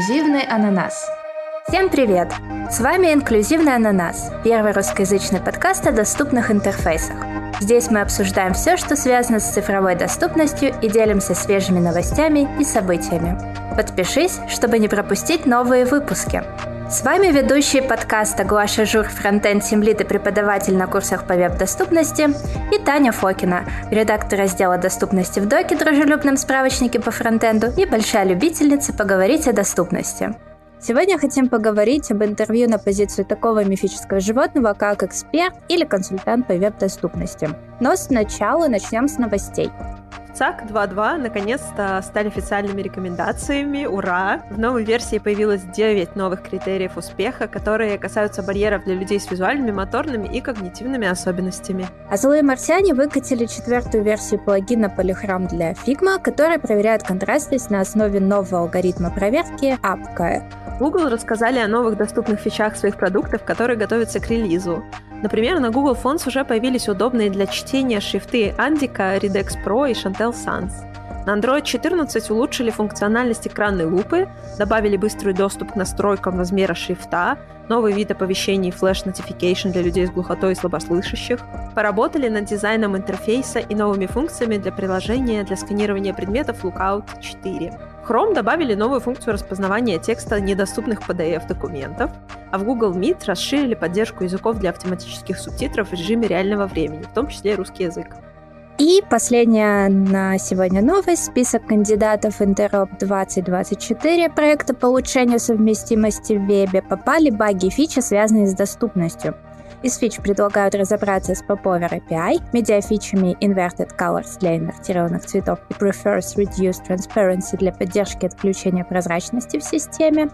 «Инклюзивный ананас». Всем привет! С вами «Инклюзивный ананас» – первый русскоязычный подкаст о доступных интерфейсах. Здесь мы обсуждаем все, что связано с цифровой доступностью и делимся свежими новостями и событиями. Подпишись, чтобы не пропустить новые выпуски. С вами ведущий подкаста Глаша Жур, фронтенд Тимлит и преподаватель на курсах по веб-доступности, и Таня Фокина, редактор раздела доступности в Доке, дружелюбном справочнике по фронтенду и большая любительница поговорить о доступности. Сегодня хотим поговорить об интервью на позицию такого мифического животного, как эксперт или консультант по веб-доступности. Но сначала начнем с новостей. ЦАК 2.2 наконец-то стали официальными рекомендациями. Ура! В новой версии появилось 9 новых критериев успеха, которые касаются барьеров для людей с визуальными, моторными и когнитивными особенностями. А злые марсиане выкатили четвертую версию плагина Polychrom для Figma, который проверяет контрастность на основе нового алгоритма проверки AppKey. Google рассказали о новых доступных фичах своих продуктов, которые готовятся к релизу. Например, на Google Fonts уже появились удобные для чтения шрифты Andika, Redex Pro и Chantel Sans. На Android 14 улучшили функциональность экранной лупы, добавили быстрый доступ к настройкам размера шрифта, новый вид оповещений Flash Notification для людей с глухотой и слабослышащих, поработали над дизайном интерфейса и новыми функциями для приложения для сканирования предметов Lookout 4. В Chrome добавили новую функцию распознавания текста недоступных PDF-документов, а в Google Meet расширили поддержку языков для автоматических субтитров в режиме реального времени, в том числе русский язык. И последняя на сегодня новость. Список кандидатов Interop 2024 проекта по улучшению совместимости в вебе попали баги и фичи, связанные с доступностью. Из фич предлагают разобраться с Popover API, медиафичами Inverted Colors для инвертированных цветов и Prefers Reduced Transparency для поддержки отключения прозрачности в системе,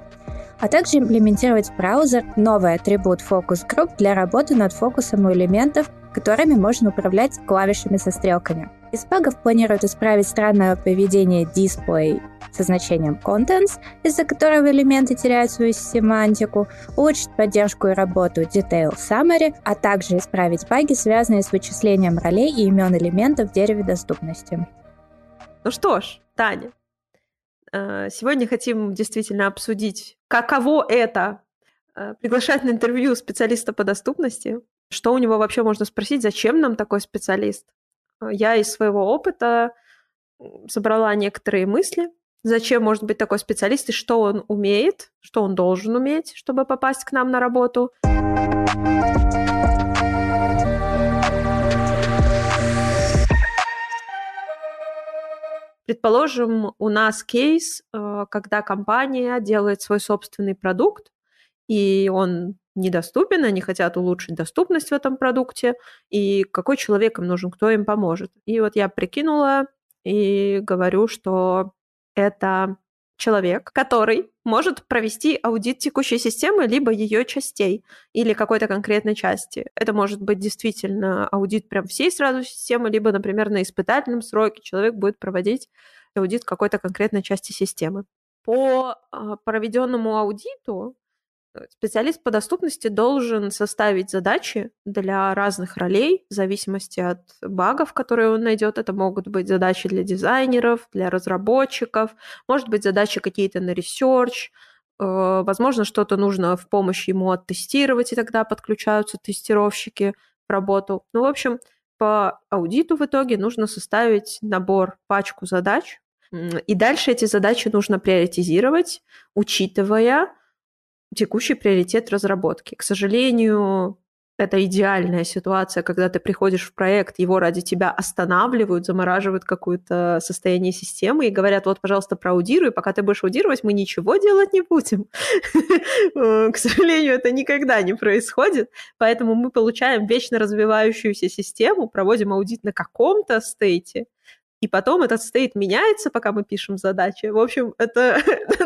а также имплементировать в браузер новый атрибут Focus Group для работы над фокусом у элементов которыми можно управлять клавишами со стрелками. Из багов планируют исправить странное поведение display со значением contents, из-за которого элементы теряют свою семантику, улучшить поддержку и работу detail summary, а также исправить баги, связанные с вычислением ролей и имен элементов в дереве доступности. Ну что ж, Таня, э, сегодня хотим действительно обсудить, каково это э, приглашать на интервью специалиста по доступности, что у него вообще можно спросить, зачем нам такой специалист? Э, я из своего опыта собрала некоторые мысли, зачем может быть такой специалист и что он умеет, что он должен уметь, чтобы попасть к нам на работу. Предположим, у нас кейс, э, когда компания делает свой собственный продукт, и он недоступен, они хотят улучшить доступность в этом продукте, и какой человек им нужен, кто им поможет. И вот я прикинула и говорю, что это человек, который может провести аудит текущей системы, либо ее частей, или какой-то конкретной части. Это может быть действительно аудит прям всей сразу системы, либо, например, на испытательном сроке человек будет проводить аудит какой-то конкретной части системы. По а, проведенному аудиту Специалист по доступности должен составить задачи для разных ролей в зависимости от багов, которые он найдет. Это могут быть задачи для дизайнеров, для разработчиков, может быть задачи какие-то на research, э, возможно, что-то нужно в помощь ему оттестировать, и тогда подключаются тестировщики в работу. Ну, в общем, по аудиту в итоге нужно составить набор, пачку задач, и дальше эти задачи нужно приоритизировать, учитывая текущий приоритет разработки. К сожалению, это идеальная ситуация, когда ты приходишь в проект, его ради тебя останавливают, замораживают какое-то состояние системы и говорят, вот, пожалуйста, проаудируй, пока ты будешь аудировать, мы ничего делать не будем. К сожалению, это никогда не происходит, поэтому мы получаем вечно развивающуюся систему, проводим аудит на каком-то стейте, и потом этот стейт меняется, пока мы пишем задачи. В общем, это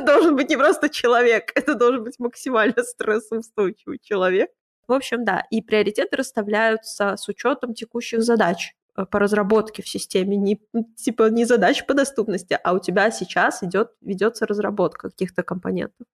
должен быть не просто человек, это должен быть максимально стрессоустойчивый человек. В общем, да, и приоритеты расставляются с учетом текущих задач э, по разработке в системе, не, типа не задач по доступности, а у тебя сейчас идет, ведется разработка каких-то компонентов.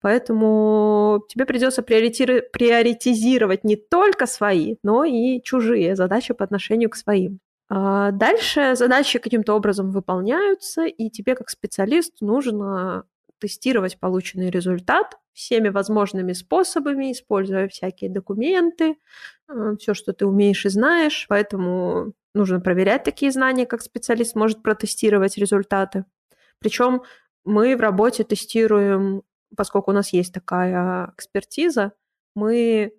Поэтому тебе придется приоритизировать не только свои, но и чужие задачи по отношению к своим. А, дальше задачи каким-то образом выполняются, и тебе как специалисту нужно тестировать полученный результат всеми возможными способами, используя всякие документы, э, все, что ты умеешь и знаешь. Поэтому нужно проверять такие знания, как специалист может протестировать результаты. Причем мы в работе тестируем, поскольку у нас есть такая экспертиза, мы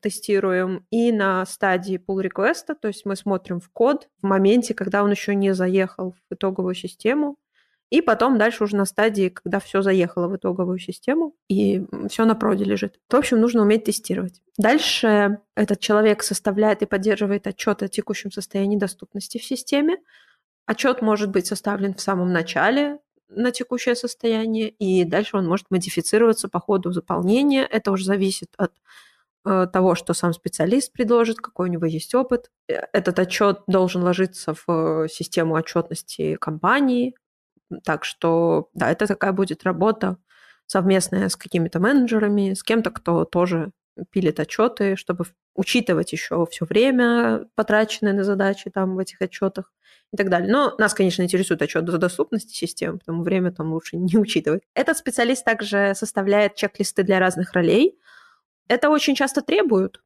тестируем и на стадии pull request, то есть мы смотрим в код в моменте, когда он еще не заехал в итоговую систему, и потом дальше уже на стадии, когда все заехало в итоговую систему и все на проде лежит. В общем, нужно уметь тестировать. Дальше этот человек составляет и поддерживает отчет о текущем состоянии доступности в системе. Отчет может быть составлен в самом начале на текущее состояние, и дальше он может модифицироваться по ходу заполнения. Это уже зависит от э, того, что сам специалист предложит, какой у него есть опыт. Э, этот отчет должен ложиться в систему отчетности компании, так что, да, это такая будет работа совместная с какими-то менеджерами, с кем-то, кто тоже пилит отчеты, чтобы учитывать еще все время, потраченное на задачи там в этих отчетах и так далее. Но нас, конечно, интересует отчет за доступности систем, потому время там лучше не учитывать. Этот специалист также составляет чек-листы для разных ролей. Это очень часто требуют,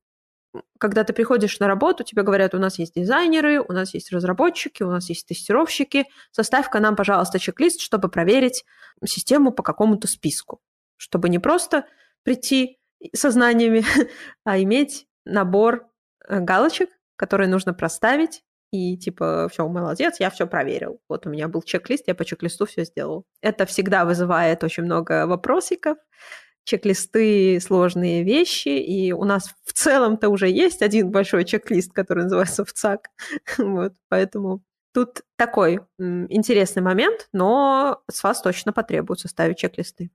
когда ты приходишь на работу, тебе говорят, у нас есть дизайнеры, у нас есть разработчики, у нас есть тестировщики, составь-ка нам, пожалуйста, чек-лист, чтобы проверить систему по какому-то списку, чтобы не просто прийти со знаниями, а иметь набор э, галочек, которые нужно проставить, и типа, все, молодец, я все проверил. Вот у меня был чек-лист, я по чек-листу все сделал. Это всегда вызывает очень много вопросиков, чек-листы сложные вещи, и у нас в целом-то уже есть один большой чек-лист, который называется ВЦАК. вот, поэтому тут такой интересный момент, но с вас точно потребуется ставить чек-листы.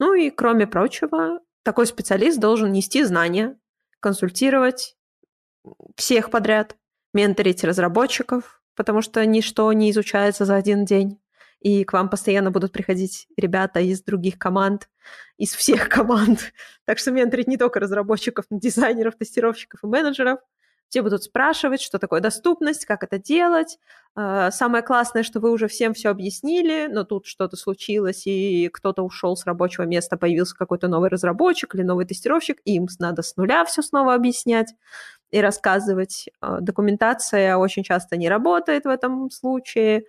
Ну и кроме прочего, такой специалист должен нести знания, консультировать всех подряд, менторить разработчиков, потому что ничто не изучается за один день и к вам постоянно будут приходить ребята из других команд, из всех команд. Так что менторить не только разработчиков, но дизайнеров, тестировщиков и менеджеров. Все будут спрашивать, что такое доступность, как это делать. А, самое классное, что вы уже всем все объяснили, но тут что-то случилось, и кто-то ушел с рабочего места, появился какой-то новый разработчик или новый тестировщик, и им надо с нуля все снова объяснять и рассказывать. А, документация очень часто не работает в этом случае.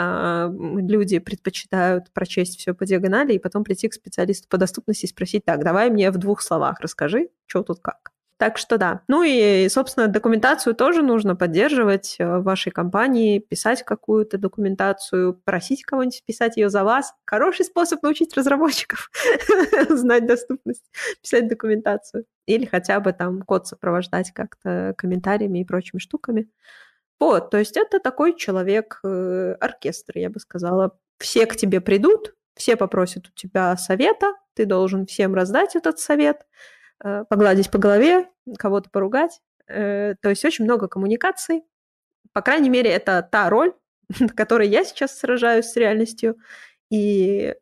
А, люди предпочитают прочесть все по диагонали и потом прийти к специалисту по доступности и спросить, так, давай мне в двух словах расскажи, что тут как. Так что да. Ну и, собственно, документацию тоже нужно поддерживать э, в вашей компании, писать какую-то документацию, просить кого-нибудь писать ее за вас. Хороший способ научить разработчиков знать доступность, писать документацию. Или хотя бы там код сопровождать как-то комментариями и прочими штуками. Вот, то есть это такой человек-оркестр, э, я бы сказала. Все к тебе придут, все попросят у тебя совета, ты должен всем раздать этот совет, э, погладить по голове, кого-то поругать. Э, то есть очень много коммуникаций. По крайней мере, это та роль, на которой я сейчас сражаюсь с реальностью. И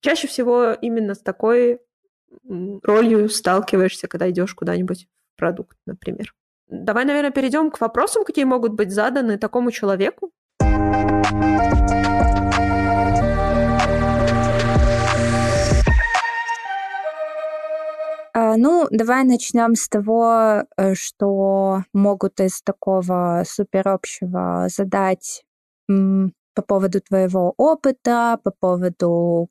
чаще всего именно с такой ролью сталкиваешься, когда идешь куда-нибудь в продукт, например. Давай, наверное, перейдем к вопросам, какие могут быть заданы такому человеку. А, ну, давай начнем с того, э, что могут из такого суперобщего задать по поводу твоего опыта, по поводу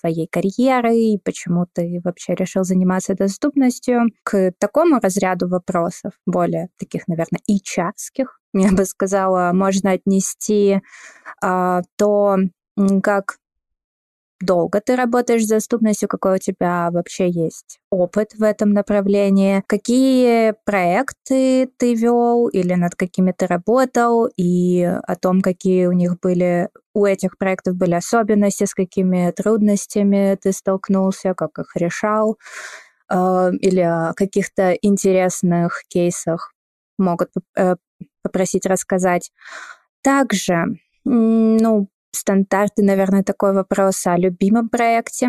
твоей карьеры и почему ты вообще решил заниматься доступностью, к такому разряду вопросов, более таких, наверное, и чарских, я бы сказала, можно отнести а, то, как долго ты работаешь с доступностью, какой у тебя вообще есть опыт в этом направлении, какие проекты ты вел или над какими ты работал, и о том, какие у них были, у этих проектов были особенности, с какими трудностями ты столкнулся, как их решал, э, или о каких-то интересных кейсах могут э, попросить рассказать. Также, ну, стандартный, наверное, такой вопрос о любимом проекте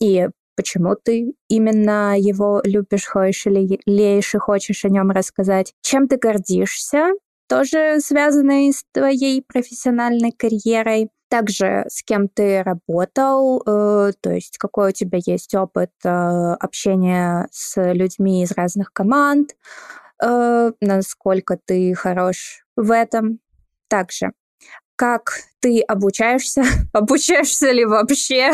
и почему ты именно его любишь, хочешь или леешь и хочешь о нем рассказать, чем ты гордишься тоже связанные с твоей профессиональной карьерой. Также с кем ты работал, э, то есть какой у тебя есть опыт э, общения с людьми из разных команд, э, насколько ты хорош в этом. Также как ты обучаешься, обучаешься ли вообще,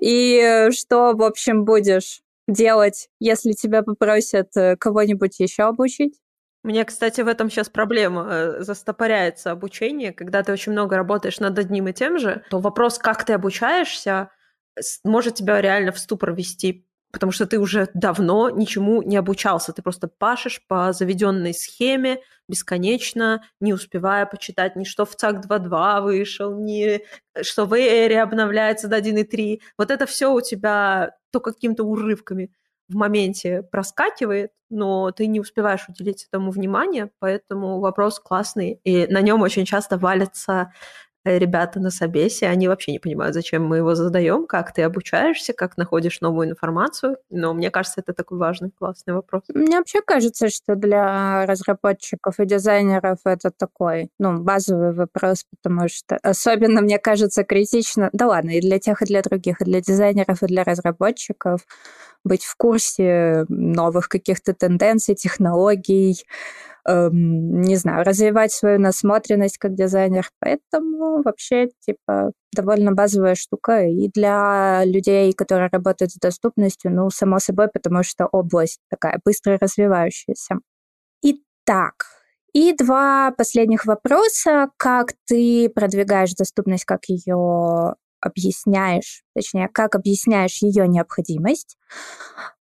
и что, в общем, будешь делать, если тебя попросят э, кого-нибудь еще обучить? Мне, кстати, в этом сейчас проблема. Э, застопоряется обучение. Когда ты очень много работаешь над одним и тем же, то вопрос, как ты обучаешься, может тебя реально в ступор вести потому что ты уже давно ничему не обучался. Ты просто пашешь по заведенной схеме бесконечно, не успевая почитать ни что в ЦАК 2.2 вышел, ни что в Эре обновляется до 1.3. Вот это все у тебя то какими-то урывками в моменте проскакивает, но ты не успеваешь уделить этому внимание, поэтому вопрос классный, и на нем очень часто валятся Э, ребята на собесе, они вообще не понимают, зачем мы его задаем, как ты обучаешься, как находишь новую информацию. Но мне кажется, это такой важный, классный вопрос. Мне вообще кажется, что для разработчиков и дизайнеров это такой, ну, базовый вопрос, потому что особенно, мне кажется, критично, да ладно, и для тех, и для других, и для дизайнеров, и для разработчиков быть в курсе новых каких-то тенденций, технологий, эм, не знаю, развивать свою насмотренность как дизайнер. Поэтому вообще, типа, довольно базовая штука и для людей, которые работают с доступностью, ну, само собой, потому что область такая быстро развивающаяся. Итак, и два последних вопроса. Как ты продвигаешь доступность, как ее объясняешь, точнее, как объясняешь ее необходимость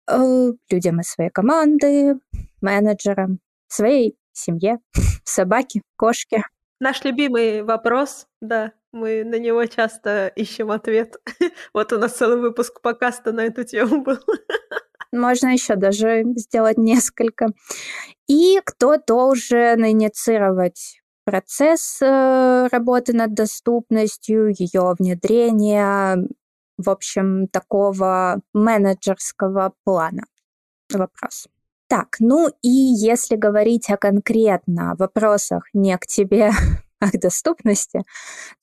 э, людям из своей команды, менеджерам, своей семье, собаке, кошке. Наш любимый вопрос, да, мы на него часто ищем ответ. Вот у нас целый выпуск покаста на эту тему был. Можно еще даже сделать несколько. И кто должен инициировать процесс э, работы над доступностью, ее внедрения, в общем, такого менеджерского плана? Вопрос. Так, ну и если говорить о конкретно вопросах не к тебе, а к доступности,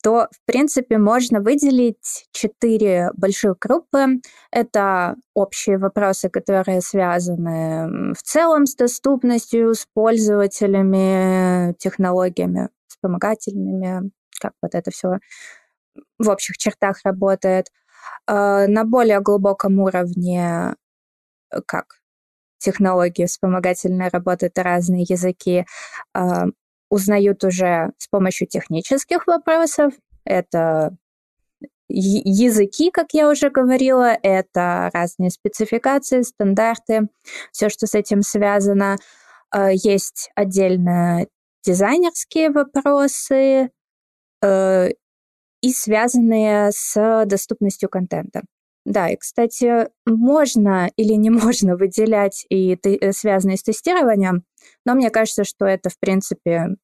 то, в принципе, можно выделить четыре больших группы. Это общие вопросы, которые связаны в целом с доступностью, с пользователями, технологиями вспомогательными, как вот это все в общих чертах работает. А, на более глубоком уровне, как технологии вспомогательной работы, это разные языки, э, узнают уже с помощью технических вопросов. Это языки, как я уже говорила, это разные спецификации, стандарты, все, что с этим связано. Э, есть отдельно дизайнерские вопросы э, и связанные с доступностью контента. Да, и, кстати, можно или не можно выделять и э, связанные с тестированием, но мне кажется, что это, в принципе,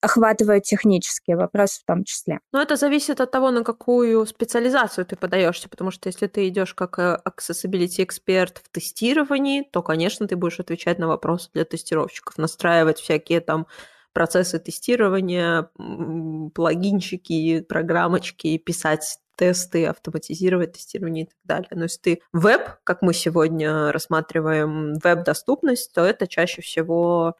охватывает технические вопросы в том числе. Но это зависит от того, на какую специализацию ты подаешься, потому что если ты идешь как э, accessibility эксперт в тестировании, то, конечно, ты будешь отвечать на вопросы для тестировщиков, настраивать всякие там процессы тестирования, плагинчики, программочки, писать тесты, автоматизировать тестирование и так далее. Но если ты веб, как мы сегодня рассматриваем веб-доступность, то это чаще всего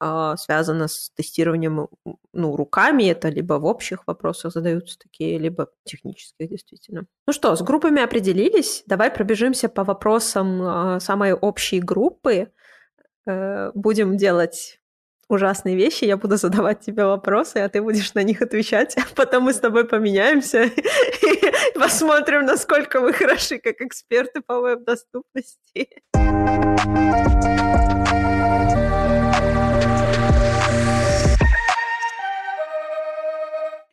э, связано с тестированием ну, руками. Это либо в общих вопросах задаются такие, либо технических, действительно. Ну что, с группами определились. Давай пробежимся по вопросам э, самой общей группы. Э, будем делать ужасные вещи, я буду задавать тебе вопросы, а ты будешь на них отвечать, а потом мы с тобой поменяемся и посмотрим, насколько мы хороши как эксперты по веб-доступности.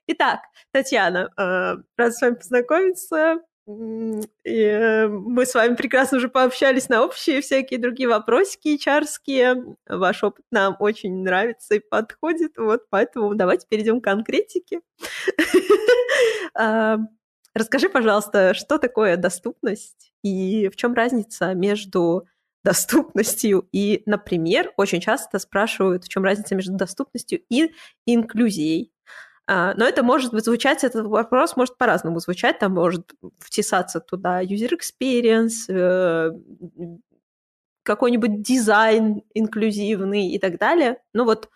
Итак, Татьяна, э, рад с вами познакомиться. И мы с вами прекрасно уже пообщались на общие всякие другие вопросики чарские. Ваш опыт нам очень нравится и подходит. Вот поэтому давайте перейдем к конкретике. А, расскажи, пожалуйста, что такое доступность и в чем разница между доступностью. И, например, очень часто спрашивают, в чем разница между доступностью и инклюзией. А, но это может звучать, этот вопрос может по-разному звучать, там может втесаться туда user experience, э, какой-нибудь дизайн инклюзивный и так далее. Ну вот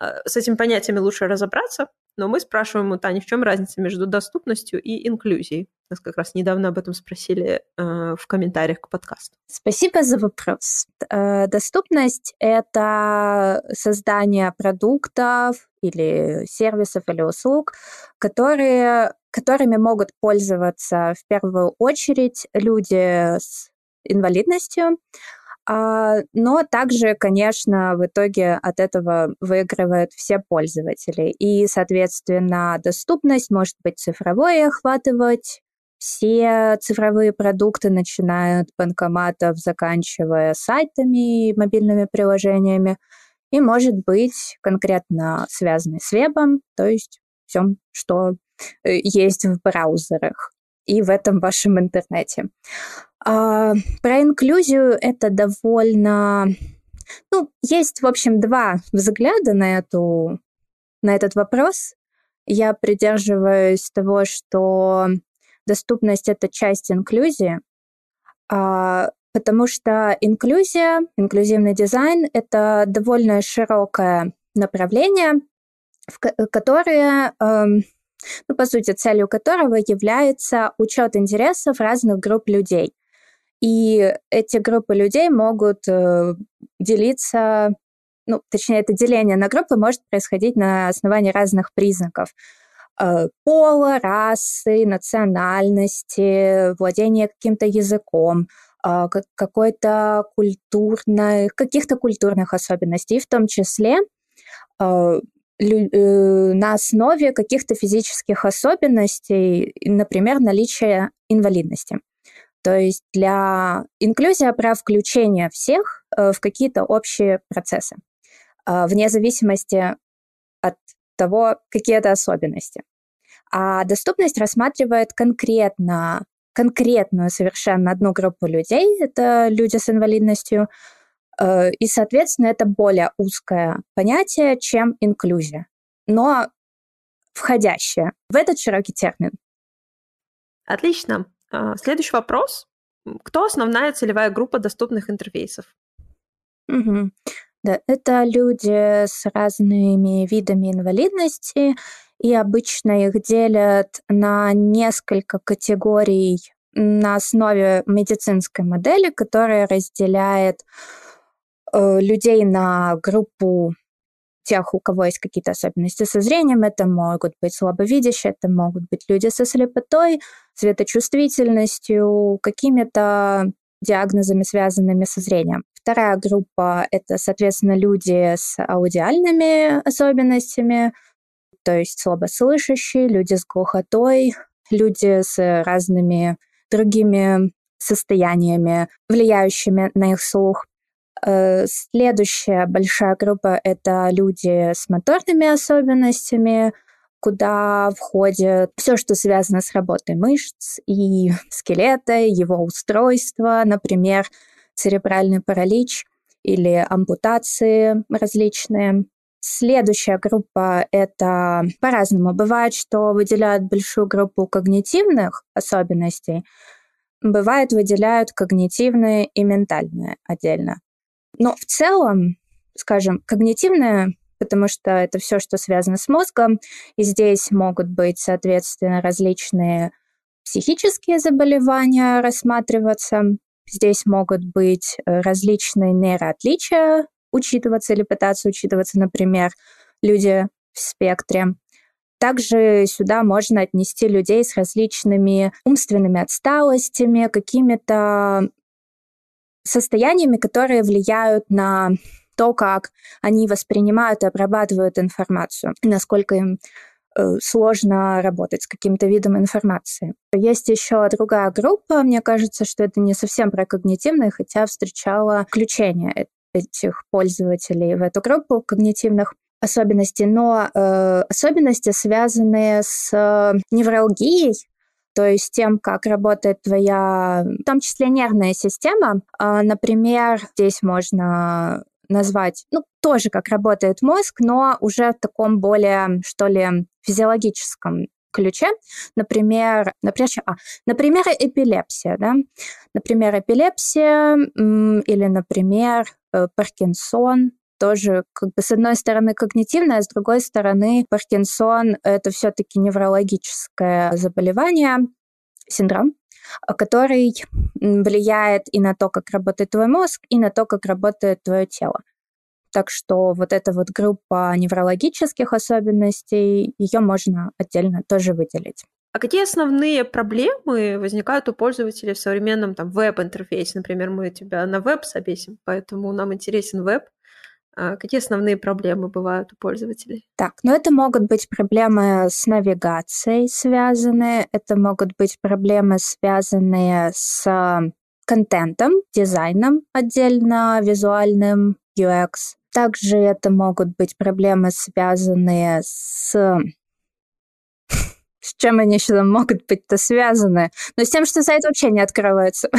с этими понятиями лучше разобраться, но мы спрашиваем у Тани, в чем разница между доступностью и инклюзией. Нас как раз недавно об этом спросили э, в комментариях к подкасту. Спасибо за вопрос. Э, доступность — это создание продуктов или сервисов или услуг, которые, которыми могут пользоваться в первую очередь люди с инвалидностью, но также, конечно, в итоге от этого выигрывают все пользователи. И, соответственно, доступность может быть цифровой охватывать. Все цифровые продукты, начиная от банкоматов, заканчивая сайтами и мобильными приложениями, и может быть конкретно связанный с вебом, то есть всем, что э, есть в браузерах и в этом вашем интернете. А, про инклюзию это довольно... Ну, есть, в общем, два взгляда на, эту, на этот вопрос. Я придерживаюсь того, что доступность — это часть инклюзии, а, потому что инклюзия, инклюзивный дизайн — это довольно широкое направление, в которое эм, ну, по сути, целью которого является учет интересов разных групп людей. И эти группы людей могут э, делиться, ну, точнее, это деление на группы может происходить на основании разных признаков э, пола, расы, национальности, владения каким-то языком, э, какой-то культурной, каких-то культурных особенностей, в том числе Э, на основе каких-то физических особенностей, например, наличия инвалидности. То есть для инклюзия про включение всех э, в какие-то общие процессы, э, вне зависимости от того, какие это особенности. А доступность рассматривает конкретно, конкретную совершенно одну группу людей, это люди с инвалидностью, Э, и, соответственно, это более узкое понятие, чем инклюзия, но входящее в этот широкий термин. Отлично. А, следующий вопрос. Кто основная целевая группа доступных интерфейсов? Угу. Да, это люди с разными видами инвалидности, и обычно их делят на несколько категорий на основе медицинской модели, которая разделяет Э, людей на группу тех, у кого есть какие-то особенности со зрением. Это могут быть слабовидящие, это могут быть люди со слепотой, светочувствительностью, какими-то диагнозами, связанными со зрением. Вторая группа — это, соответственно, люди с аудиальными особенностями, то есть слабослышащие, люди с глухотой, люди с разными другими состояниями, влияющими на их слух. Э, следующая большая группа — это люди с моторными особенностями, куда входит все, что связано с работой мышц и скелета, его устройства, например, церебральный паралич или ампутации различные. Следующая группа — это по-разному. Бывает, что выделяют большую группу когнитивных особенностей, бывает, выделяют когнитивные и ментальные отдельно. Но в целом, скажем, когнитивное, потому что это все, что связано с мозгом, и здесь могут быть, соответственно, различные психические заболевания рассматриваться, здесь могут быть э, различные нейроотличия учитываться или пытаться учитываться, например, люди в спектре. Также сюда можно отнести людей с различными умственными отсталостями, какими-то состояниями, которые влияют на то, как они воспринимают и обрабатывают информацию, насколько им э, сложно работать с каким-то видом информации. Есть еще другая группа, мне кажется, что это не совсем про когнитивные, хотя встречала включение этих пользователей в эту группу когнитивных особенностей, но э, особенности, связанные с невралгией, то есть тем, как работает твоя, в том числе нервная система. А, например, здесь можно назвать, ну, тоже как работает мозг, но уже в таком более, что ли, физиологическом ключе. Например, например, а, например, эпилепсия, да? Например, эпилепсия или, например, э, Паркинсон, тоже как бы с одной стороны когнитивное, а с другой стороны Паркинсон это все-таки неврологическое заболевание, синдром, который влияет и на то, как работает твой мозг, и на то, как работает твое тело. Так что вот эта вот группа неврологических особенностей, ее можно отдельно тоже выделить. А какие основные проблемы возникают у пользователей в современном там веб-интерфейсе? Например, мы тебя на веб собесим, поэтому нам интересен веб. А какие основные проблемы бывают у пользователей? Так, ну это могут быть проблемы с навигацией связанные, это могут быть проблемы, связанные с контентом, дизайном отдельно, визуальным, UX. Также это могут быть проблемы, связанные с с чем они еще могут быть-то связаны? Но с тем, что сайт вообще не открывается.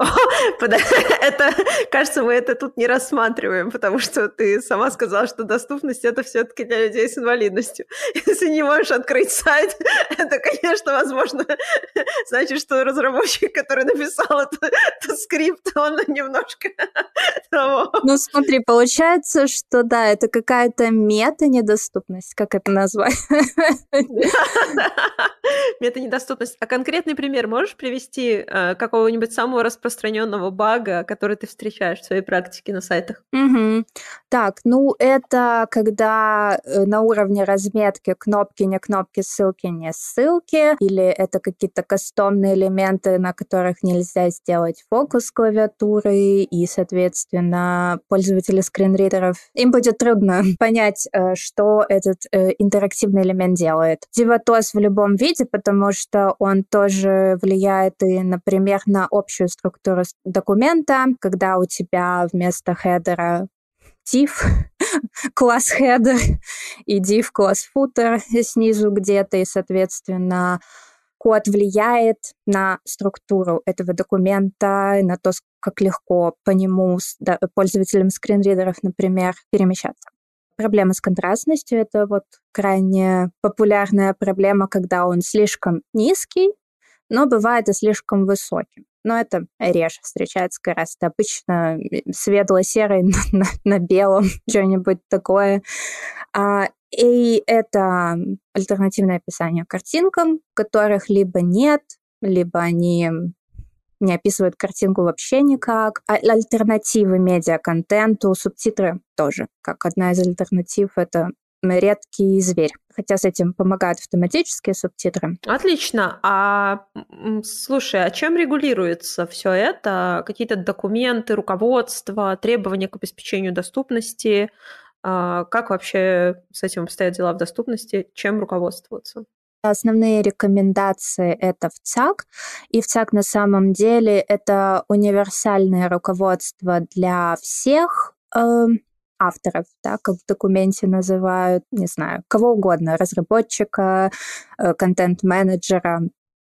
Это, кажется, мы это тут не рассматриваем, потому что ты сама сказала, что доступность это все-таки для людей с инвалидностью. Если не можешь открыть сайт, это, конечно, возможно, значит, что разработчик, который написал этот, этот скрипт, он немножко того. Ну, смотри, получается, что да, это какая-то мета-недоступность, как это назвать? Мета-недоступность. А конкретный пример можешь привести э, какого-нибудь самого распространенного бага, который ты встречаешь в своей практике на сайтах? Угу. Так, ну это когда э, на уровне разметки кнопки не кнопки, ссылки не ссылки, или это какие-то кастомные элементы, на которых нельзя сделать фокус клавиатуры, и, соответственно, пользователи скринридеров, им будет трудно понять, э, что этот интерактивный элемент делает делает. Дивитоз в любом виде, потому что он тоже влияет и, например, на общую структуру документа, когда у тебя вместо хедера div класс header и div класс footer снизу где-то, и, соответственно, код влияет на структуру этого документа, на то, как легко по нему пользователям скринридеров, например, перемещаться. Проблема с контрастностью — это вот крайне популярная проблема, когда он слишком низкий, но бывает и слишком высоким. Но это реже встречается гораздо. Обычно светло-серый на, на, на белом, что-нибудь такое. А, и это альтернативное описание картинкам, которых либо нет, либо они не описывают картинку вообще никак. А альтернативы медиа-контенту, субтитры тоже. Как одна из альтернатив — это редкий зверь. Хотя с этим помогают автоматические субтитры. Отлично. А слушай, а чем регулируется все это? Какие-то документы, руководство, требования к обеспечению доступности? А как вообще с этим обстоят дела в доступности? Чем руководствоваться? Основные рекомендации это в ЦАК, и в ЦАК на самом деле это универсальное руководство для всех э, авторов, да, как в документе называют, не знаю, кого угодно, разработчика, э, контент-менеджера,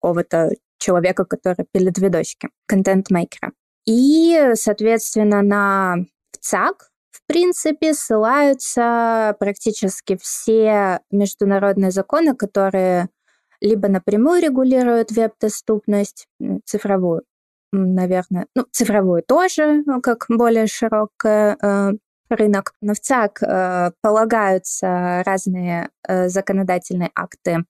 какого-то человека, который пилит видосики, контент-мейкера. И, соответственно, на в ЦАК в принципе, ссылаются практически все международные законы, которые либо напрямую регулируют веб-доступность, цифровую, наверное, ну, цифровую тоже, ну, как более широкий э, рынок. Но в ЦАК э, полагаются разные э, законодательные акты,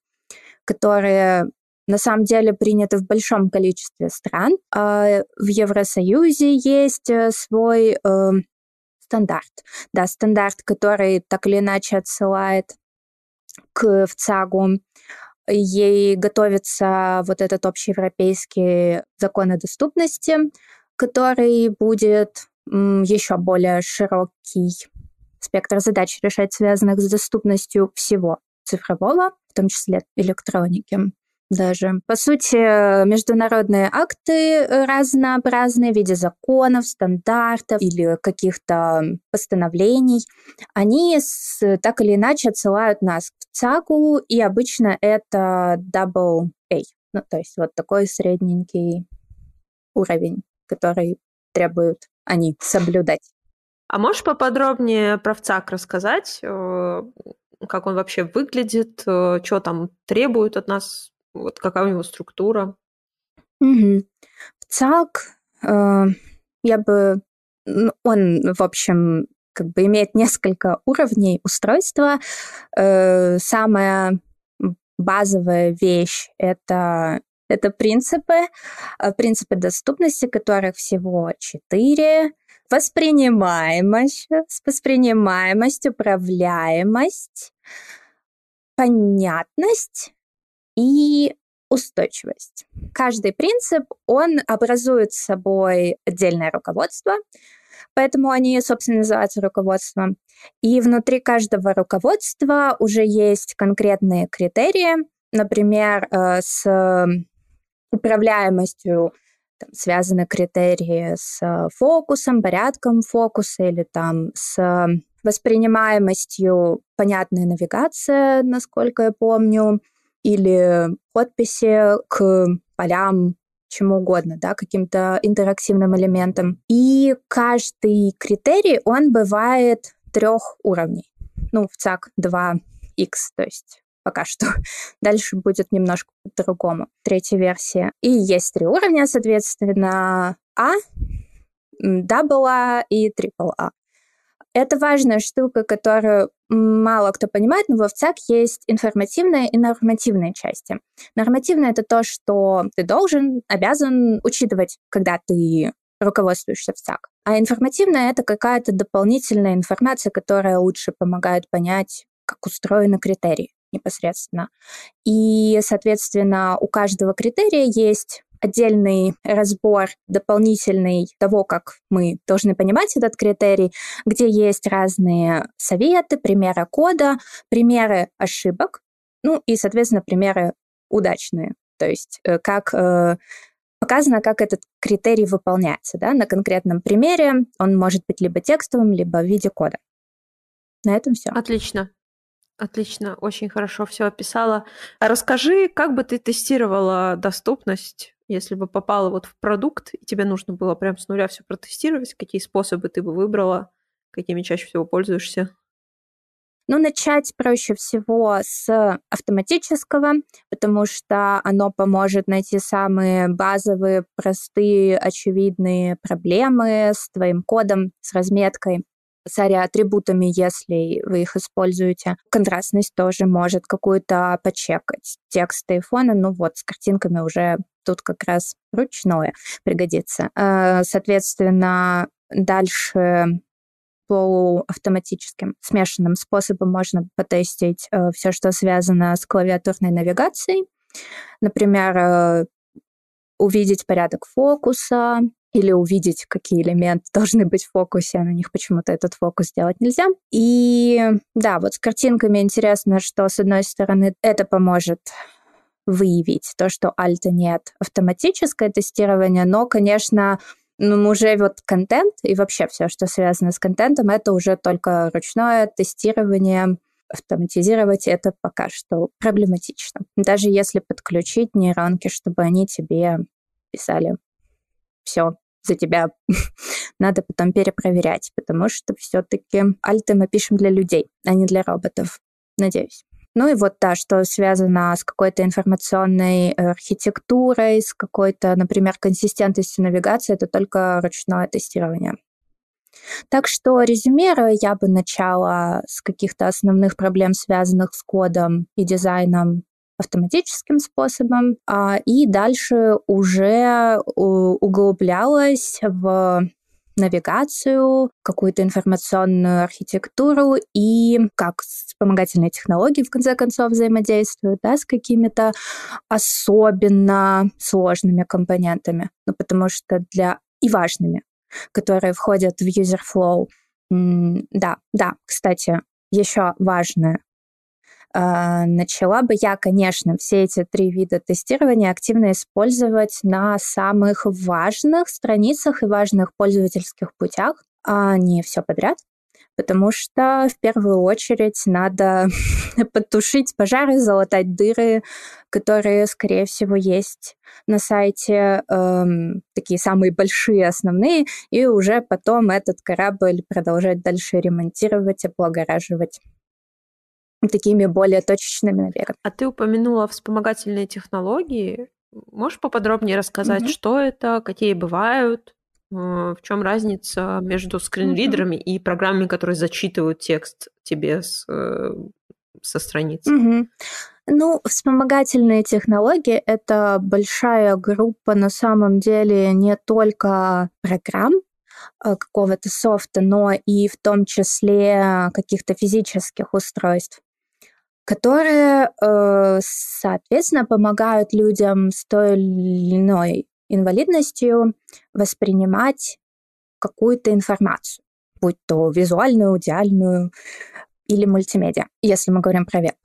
которые на самом деле приняты в большом количестве стран. Э, в Евросоюзе есть э, свой э, стандарт. Да, стандарт, который так или иначе отсылает к ВЦАГу. Ей готовится вот этот общеевропейский закон о доступности, который будет еще более широкий спектр задач решать, связанных с доступностью всего цифрового, в том числе электроники. Даже. По сути, международные акты разнообразные в виде законов, стандартов или каких-то постановлений, они с, так или иначе отсылают нас к ЦАГу, и обычно это double A, ну, то есть вот такой средненький уровень, который требуют они соблюдать. А можешь поподробнее про ВЦАК рассказать, э, как он вообще выглядит, э, что там требуют от нас, вот какая у него структура? Угу. ВЦАК, э, я бы, ну, он, в общем, как бы имеет несколько уровней устройства. Э, самая базовая вещь это это принципы, э, принципы доступности, которых всего четыре. Воспринимаемость, воспринимаемость, управляемость, понятность и устойчивость. Каждый принцип, он образует собой отдельное руководство, поэтому они, собственно, называются руководством. И внутри каждого руководства уже есть конкретные критерии, например, э, с управляемостью там, связаны критерии с фокусом, порядком фокуса или там с воспринимаемостью понятная навигация, насколько я помню, или подписи к полям, чему угодно, да, каким-то интерактивным элементам. И каждый критерий, он бывает трех уровней. Ну, в ЦАК 2X, то есть пока что. Дальше будет немножко по-другому. Третья версия. И есть три уровня, соответственно, А, AA и AAA. Это важная штука, которую мало кто понимает, но в ВЦАК есть информативная и нормативная части. Нормативная — это то, что ты должен, обязан учитывать, когда ты руководствуешься в ЦАК. А информативная — это какая-то дополнительная информация, которая лучше помогает понять, как устроены критерии непосредственно. И, соответственно, у каждого критерия есть отдельный разбор дополнительный того, как мы должны понимать этот критерий, где есть разные советы, примеры кода, примеры ошибок, ну и, соответственно, примеры удачные. То есть э, как э, показано, как этот критерий выполняется. Да? На конкретном примере он может быть либо текстовым, либо в виде кода. На этом все. Отлично. Отлично, очень хорошо все описала. А расскажи, как бы ты тестировала доступность, если бы попала вот в продукт, и тебе нужно было прям с нуля все протестировать, какие способы ты бы выбрала, какими чаще всего пользуешься? Ну, начать проще всего с автоматического, потому что оно поможет найти самые базовые, простые, очевидные проблемы с твоим кодом, с разметкой с атрибутами, если вы их используете. Контрастность тоже может какую-то почекать. Тексты и фоны, ну вот, с картинками уже тут как раз ручное пригодится. Э, соответственно, дальше полуавтоматическим смешанным способом можно потестить э, все, что связано с клавиатурной навигацией. Например, э, увидеть порядок фокуса, или увидеть, какие элементы должны быть в фокусе, а на них почему-то этот фокус сделать нельзя. И да, вот с картинками интересно, что с одной стороны это поможет выявить то, что альта нет, автоматическое тестирование, но, конечно, ну, уже вот контент и вообще все, что связано с контентом, это уже только ручное тестирование, автоматизировать это пока что проблематично. Даже если подключить нейронки, чтобы они тебе писали все за тебя надо потом перепроверять, потому что все-таки альты мы пишем для людей, а не для роботов. Надеюсь. Ну и вот та, что связано с какой-то информационной архитектурой, с какой-то, например, консистентностью навигации, это только ручное тестирование. Так что, резюмируя, я бы начала с каких-то основных проблем, связанных с кодом и дизайном автоматическим способом, а, и дальше уже углублялась в навигацию, какую-то информационную архитектуру и как вспомогательные технологии, в конце концов, взаимодействуют да, с какими-то особенно сложными компонентами. Ну, потому что для... и важными, которые входят в user flow. Да, да, кстати, еще важное начала бы я, конечно, все эти три вида тестирования активно использовать на самых важных страницах и важных пользовательских путях, а не все подряд потому что в первую очередь надо потушить пожары, залатать дыры, которые, скорее всего, есть на сайте, эм, такие самые большие, основные, и уже потом этот корабль продолжать дальше ремонтировать, облагораживать такими более точечными набегами. А ты упомянула вспомогательные технологии. Можешь поподробнее рассказать, mm-hmm. что это, какие бывают, э, в чем разница между скринридерами mm-hmm. и программами, которые зачитывают текст тебе с, э, со страницы? Mm-hmm. Ну, вспомогательные технологии — это большая группа на самом деле не только программ, э, какого-то софта, но и в том числе каких-то физических устройств которые, э, соответственно, помогают людям с той или иной инвалидностью воспринимать какую-то информацию, будь то визуальную, аудиальную или мультимедиа, если мы говорим про веб.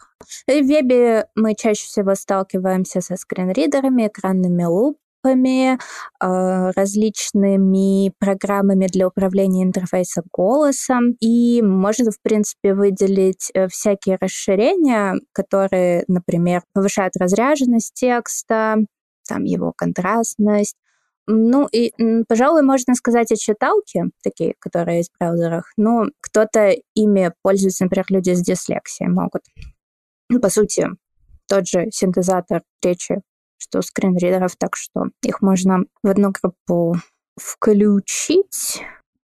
В вебе мы чаще всего сталкиваемся со скринридерами, экранными луп, аппами, а, различными программами для управления интерфейсом голосом. И можно, в принципе, выделить э, всякие расширения, которые, например, повышают разряженность текста, там его контрастность, ну и, пожалуй, можно сказать о читалке, такие, которые есть в браузерах. Но кто-то ими пользуется, например, люди с дислексией могут. По сути, тот же синтезатор речи что скринридеров, так что их можно в одну группу включить.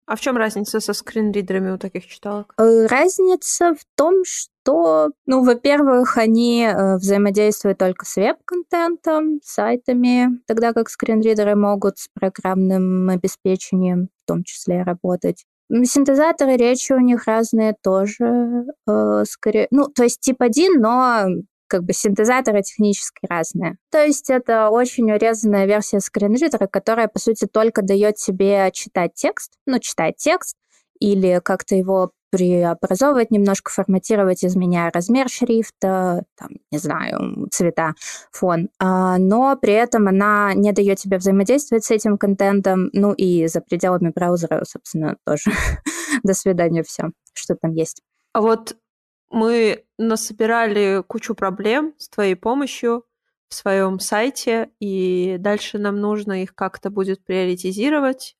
А в чем разница со скринридерами у таких читалок? Э, разница в том, что, ну, во-первых, они э, взаимодействуют только с веб-контентом, сайтами, тогда как скринридеры могут с программным обеспечением в том числе работать. Синтезаторы речи у них разные тоже, э, скорее, ну, то есть тип один, но как бы синтезаторы технически разные. То есть это очень урезанная версия скринридера, которая, по сути, только дает тебе читать текст, ну, читать текст, или как-то его преобразовывать, немножко форматировать, изменяя размер шрифта, там, не знаю, цвета, фон. А, но при этом она не дает тебе взаимодействовать с этим контентом, ну и за пределами браузера, собственно, тоже. До свидания, все, что там есть. А вот мы насобирали кучу проблем с твоей помощью в своем сайте, и дальше нам нужно их как-то будет приоритизировать.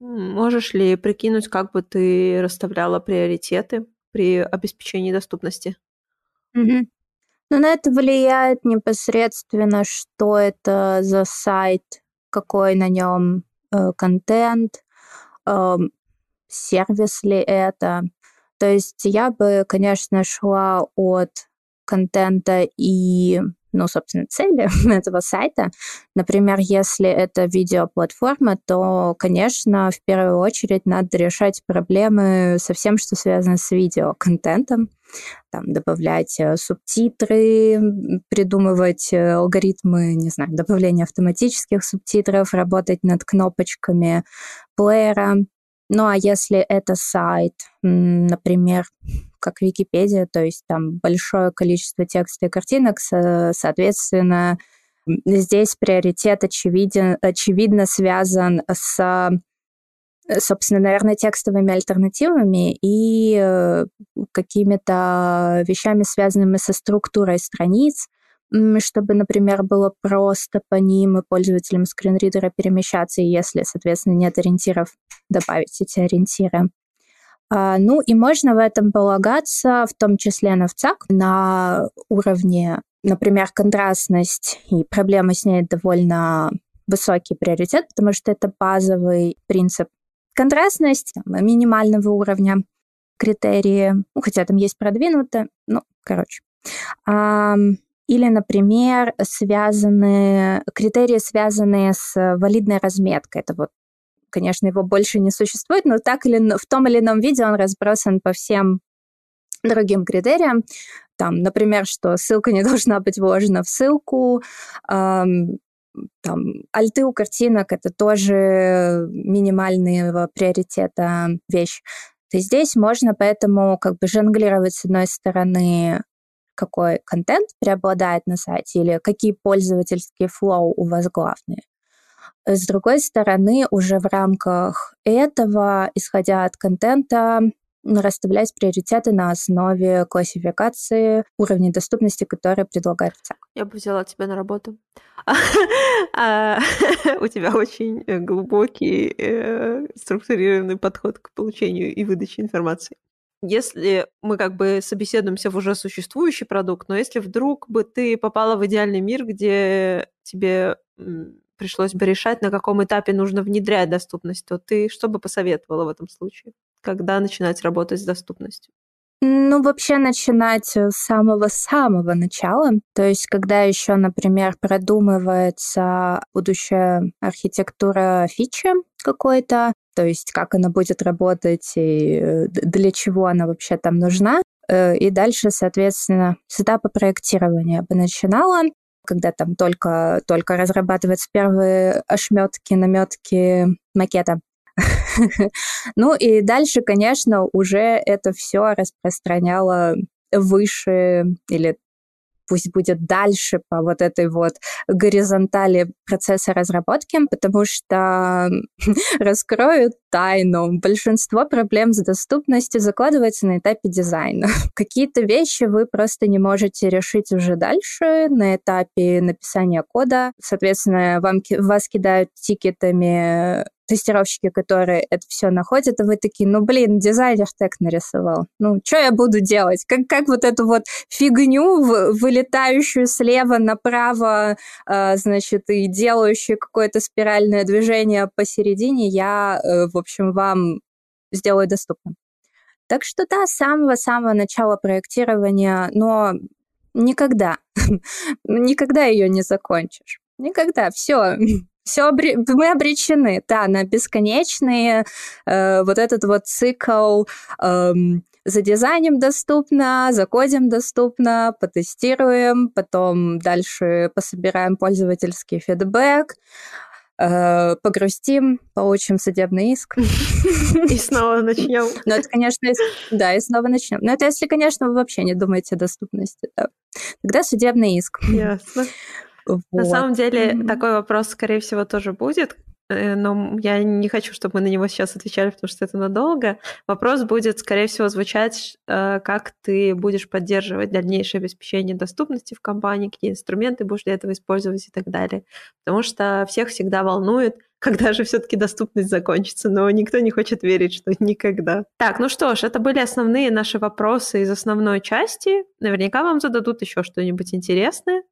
Можешь ли прикинуть, как бы ты расставляла приоритеты при обеспечении доступности? Угу. Ну, на это влияет непосредственно, что это за сайт, какой на нем э, контент, э, сервис ли это, то есть я бы, конечно, шла от контента и, ну, собственно, цели этого сайта. Например, если это видеоплатформа, то, конечно, в первую очередь надо решать проблемы со всем, что связано с видеоконтентом. Там добавлять э, субтитры, придумывать э, алгоритмы, не знаю, добавления автоматических субтитров, работать над кнопочками плеера. Ну а если это сайт, например, как Википедия, то есть там большое количество текста и картинок, соответственно, здесь приоритет очевиден, очевидно связан с собственно, наверное, текстовыми альтернативами и э, какими-то вещами, связанными со структурой страниц, чтобы, например, было просто по ним и пользователям скринридера перемещаться, и если, соответственно, нет ориентиров, добавить эти ориентиры. А, ну и можно в этом полагаться, в том числе на ВЦАК, на уровне, например, контрастность и проблемы с ней довольно высокий приоритет, потому что это базовый принцип. Контрастность минимального уровня, критерии, ну, хотя там есть продвинутые, ну, короче. Или, например, связанные, критерии, связанные с валидной разметкой. Это вот, конечно, его больше не существует, но так или в том или ином виде он разбросан по всем другим критериям. Там, например, что ссылка не должна быть вложена в ссылку, эм, там, альты у картинок — это тоже минимального приоритета вещь. То здесь можно поэтому как бы жонглировать с одной стороны какой контент преобладает на сайте или какие пользовательские флоу у вас главные. С другой стороны, уже в рамках этого, исходя от контента, расставлять приоритеты на основе классификации уровней доступности, которые предлагает РЦАК. Я бы взяла тебя на работу. А, у тебя очень э, глубокий э, структурированный подход к получению и выдаче информации. Если мы как бы собеседуемся в уже существующий продукт, но если вдруг бы ты попала в идеальный мир, где тебе пришлось бы решать, на каком этапе нужно внедрять доступность, то ты что бы посоветовала в этом случае? Когда начинать работать с доступностью? Ну, вообще начинать с самого-самого начала. То есть, когда еще, например, продумывается будущая архитектура фичи какой-то, то есть как она будет работать и э, для чего она вообще там нужна. Э, и дальше, соответственно, с этапа проектирования бы начинала когда там только, только разрабатываются первые ошметки, наметки макета. Ну и дальше, конечно, уже это все распространяло выше или пусть будет дальше по вот этой вот горизонтали процесса разработки, потому что раскрою тайну. Большинство проблем с доступностью закладывается на этапе дизайна. Какие-то вещи вы просто не можете решить уже дальше на этапе написания кода. Соответственно, вам, вас кидают тикетами тестировщики, которые это все находят, и вы такие, ну, блин, дизайнер так нарисовал. Ну, что я буду делать? Как, как вот эту вот фигню, вылетающую слева направо, э, значит, и делающую какое-то спиральное движение посередине, я, э, в общем, вам сделаю доступным. Так что да, с самого-самого начала проектирования, но никогда, никогда ее не закончишь. Никогда. Все, все обре... мы обречены, да, на бесконечные э, вот этот вот цикл э, за дизайнем доступно, за кодем доступно, потестируем, потом дальше пособираем пользовательский фидбэк, э, погрустим, получим судебный иск. И снова начнем. Ну, это, конечно, да, и снова начнем. Но это если, конечно, вы вообще не думаете о доступности. Да. Тогда судебный иск. Ясно. Вот. На самом деле mm-hmm. такой вопрос, скорее всего, тоже будет, э, но я не хочу, чтобы мы на него сейчас отвечали, потому что это надолго. Вопрос будет, скорее всего, звучать, э, как ты будешь поддерживать дальнейшее обеспечение доступности в компании, какие инструменты будешь для этого использовать и так далее. Потому что всех всегда волнует, когда же все-таки доступность закончится, но никто не хочет верить, что никогда. Так, ну что ж, это были основные наши вопросы из основной части. Наверняка вам зададут еще что-нибудь интересное.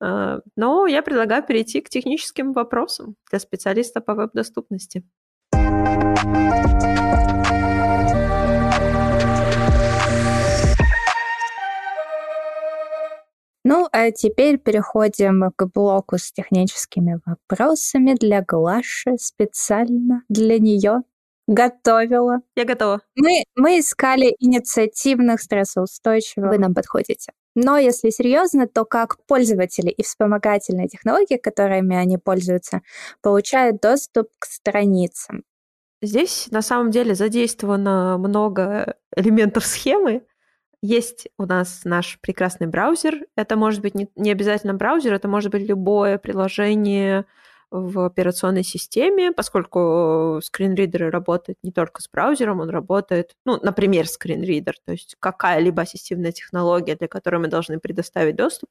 А, но я предлагаю перейти к техническим вопросам для специалиста по веб-доступности. Ну, а теперь переходим к блоку с техническими вопросами для Глаши специально для нее готовила. Я готова. Мы, мы искали инициативных, стрессоустойчивых. Вы нам подходите. Но если серьезно, то как пользователи и вспомогательные технологии, которыми они пользуются, получают доступ к страницам. Здесь на самом деле задействовано много элементов схемы. Есть у нас наш прекрасный браузер. Это может быть не, не обязательно браузер, это может быть любое приложение, в операционной системе, поскольку скринридеры работают не только с браузером, он работает, ну, например, скринридер, то есть какая-либо ассистивная технология, для которой мы должны предоставить доступ,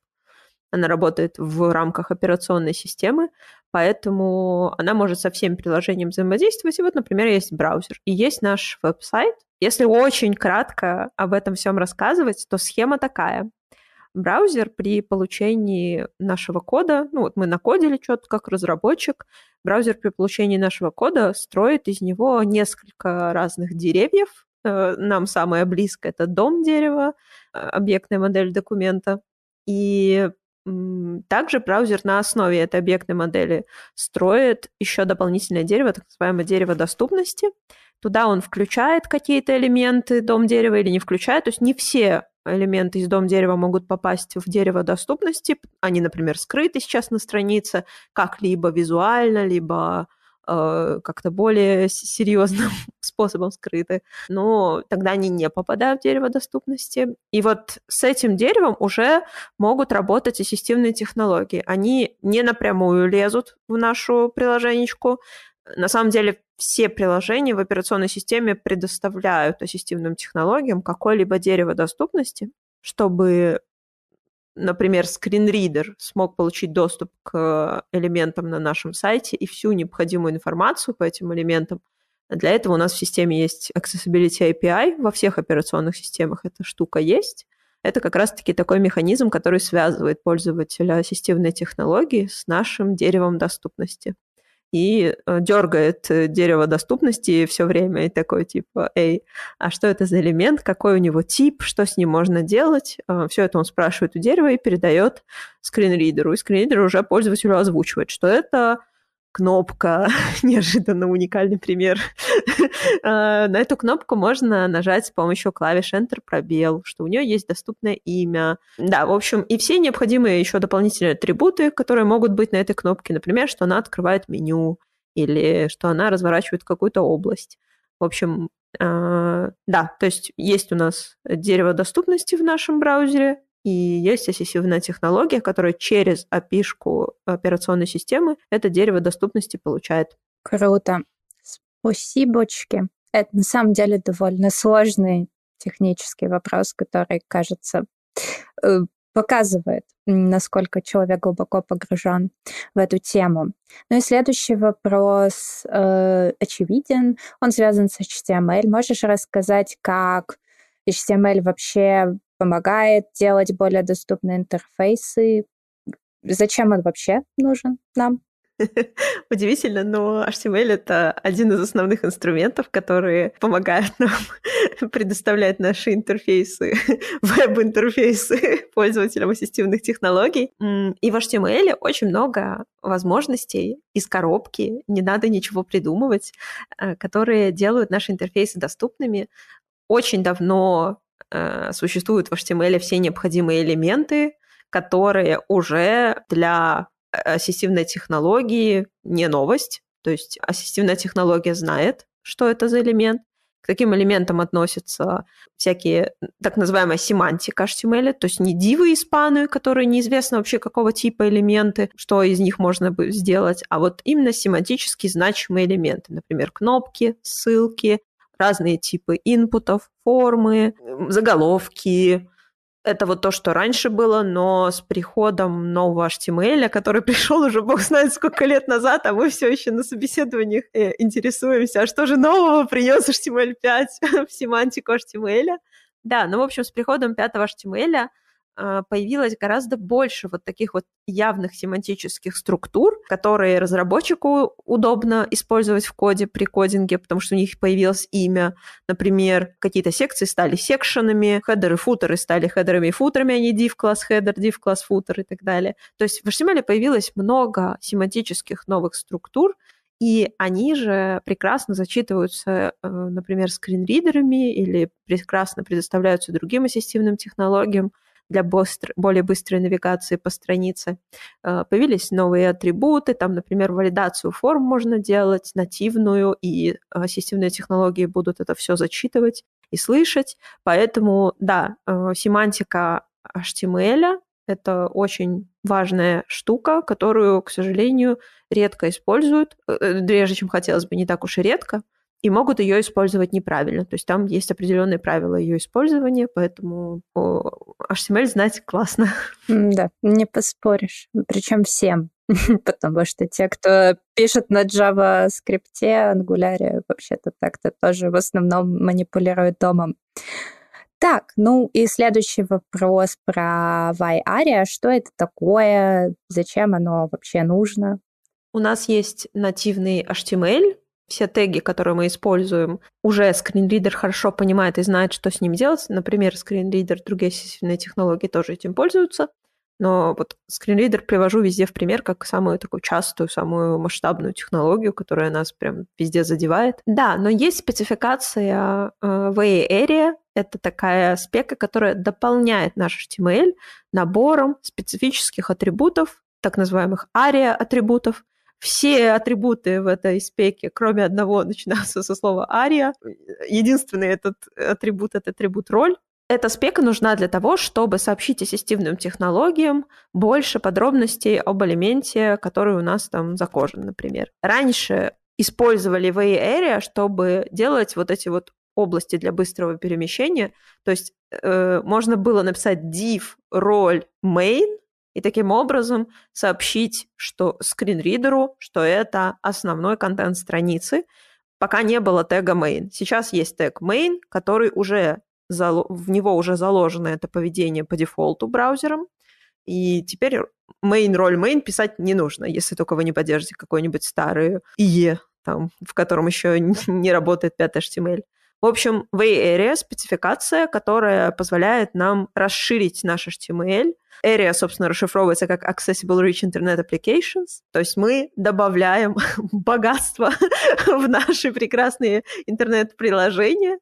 она работает в рамках операционной системы, поэтому она может со всеми приложениями взаимодействовать. И вот, например, есть браузер и есть наш веб-сайт. Если очень кратко об этом всем рассказывать, то схема такая браузер при получении нашего кода, ну вот мы накодили что-то как разработчик, браузер при получении нашего кода строит из него несколько разных деревьев. Э, нам самое близкое это дом дерева, э, объектная модель документа. И также браузер на основе этой объектной модели строит еще дополнительное дерево, так называемое дерево доступности. Туда он включает какие-то элементы дом дерева или не включает. То есть не все элементы из дом дерева могут попасть в дерево доступности. Они, например, скрыты сейчас на странице как либо визуально, либо э, как-то более серьезным способом скрыты, но тогда они не попадают в дерево доступности. И вот с этим деревом уже могут работать ассистивные технологии. Они не напрямую лезут в нашу приложенечку, на самом деле все приложения в операционной системе предоставляют ассистивным технологиям какое-либо дерево доступности, чтобы, например, скринридер смог получить доступ к элементам на нашем сайте и всю необходимую информацию по этим элементам. Для этого у нас в системе есть Accessibility API, во всех операционных системах эта штука есть. Это как раз-таки такой механизм, который связывает пользователя ассистивной технологии с нашим деревом доступности и э, дергает э, дерево доступности все время и такой типа, эй, а что это за элемент, какой у него тип, что с ним можно делать. Э, все это он спрашивает у дерева и передает скринридеру. И скринридер уже пользователю озвучивает, что это кнопка, неожиданно уникальный пример. А, на эту кнопку можно нажать с помощью клавиш Enter пробел, что у нее есть доступное имя. Да, в общем, и все необходимые еще дополнительные атрибуты, которые могут быть на этой кнопке. Например, что она открывает меню или что она разворачивает какую-то область. В общем, а, да, то есть есть у нас дерево доступности в нашем браузере, и есть ассессивная технология, которая через api операционной системы это дерево доступности получает. Круто. Спасибочки. Это на самом деле довольно сложный технический вопрос, который, кажется, э, показывает, насколько человек глубоко погружен в эту тему. Ну и следующий вопрос э, очевиден. Он связан с HTML. Можешь рассказать, как HTML вообще помогает делать более доступные интерфейсы. Зачем он вообще нужен нам? Удивительно, но HTML — это один из основных инструментов, которые помогают нам предоставлять наши интерфейсы, веб-интерфейсы пользователям ассистивных технологий. И в HTML очень много возможностей из коробки, не надо ничего придумывать, э, которые делают наши интерфейсы доступными. Очень давно существуют в HTML все необходимые элементы, которые уже для э, ассистивной технологии не новость. То есть ассистивная технология знает, что это за элемент. К таким элементам относятся всякие так называемая семантика HTML, то есть не дивы испаны, которые неизвестно вообще какого типа элементы, что из них можно бы сделать, а вот именно семантически значимые элементы, например, кнопки, ссылки, разные типы инпутов, формы, заголовки. Это вот то, что раньше было, но с приходом нового HTML, который пришел уже бог знает сколько лет назад, а мы все еще на собеседованиях э, интересуемся, а что же нового принес HTML5 в семантику HTML. Да, ну, в общем, с приходом пятого HTML а, появилось гораздо больше вот таких вот явных семантических структур, которые разработчику удобно использовать в коде при кодинге, потому что у них появилось имя. Например, какие-то секции стали секшенами, хедеры, футеры стали хедерами и футерами, а не div класс header, div класс footer и так далее. То есть в HTML появилось много семантических новых структур, и они же прекрасно зачитываются, э, например, скринридерами или прекрасно предоставляются другим ассистивным технологиям для более быстрой навигации по странице. Э, появились новые атрибуты, там, например, валидацию форм можно делать, нативную, и ассистивные технологии будут это все зачитывать и слышать. Поэтому, да, э, семантика HTML — это очень важная штука, которую, к сожалению, редко используют, э, реже, чем хотелось бы, не так уж и редко и могут ее использовать неправильно. То есть там есть определенные правила ее использования, поэтому HTML знать классно. Да, не поспоришь. Причем всем. Потому что те, кто пишет на JavaScript, Angular, вообще-то так-то тоже в основном манипулируют домом. Так, ну и следующий вопрос про YARIA. Что это такое? Зачем оно вообще нужно? У нас есть нативный HTML, все теги, которые мы используем, уже скринридер хорошо понимает и знает, что с ним делать. Например, скринридер, другие ассистивные технологии тоже этим пользуются. Но вот скринридер привожу везде в пример как самую такую частую, самую масштабную технологию, которая нас прям везде задевает. Да, но есть спецификация э, VA Area. Это такая спека, которая дополняет наш HTML набором специфических атрибутов, так называемых ARIA атрибутов, Все атрибуты в этой спеке, кроме одного, начинаются со слова aria. Единственный этот атрибут — это атрибут роль. Эта спека нужна для того, чтобы сообщить ассистивным технологиям больше подробностей об элементе, который у нас там закожен, например. Раньше использовали VA Area, чтобы делать вот эти вот области для быстрого перемещения. То есть э, можно было написать div роль main и таким образом сообщить что скринридеру, что это основной контент страницы, пока не было тега main. Сейчас есть тег main, который уже в него уже заложено это поведение по дефолту браузером, и теперь main роль main писать не нужно, если только вы не поддержите какой-нибудь старый IE, там, в котором еще не работает 5 HTML. В общем, way area спецификация, которая позволяет нам расширить наш HTML. Area, собственно, расшифровывается как Accessible Rich Internet Applications. То есть мы добавляем богатство в наши прекрасные интернет-приложения,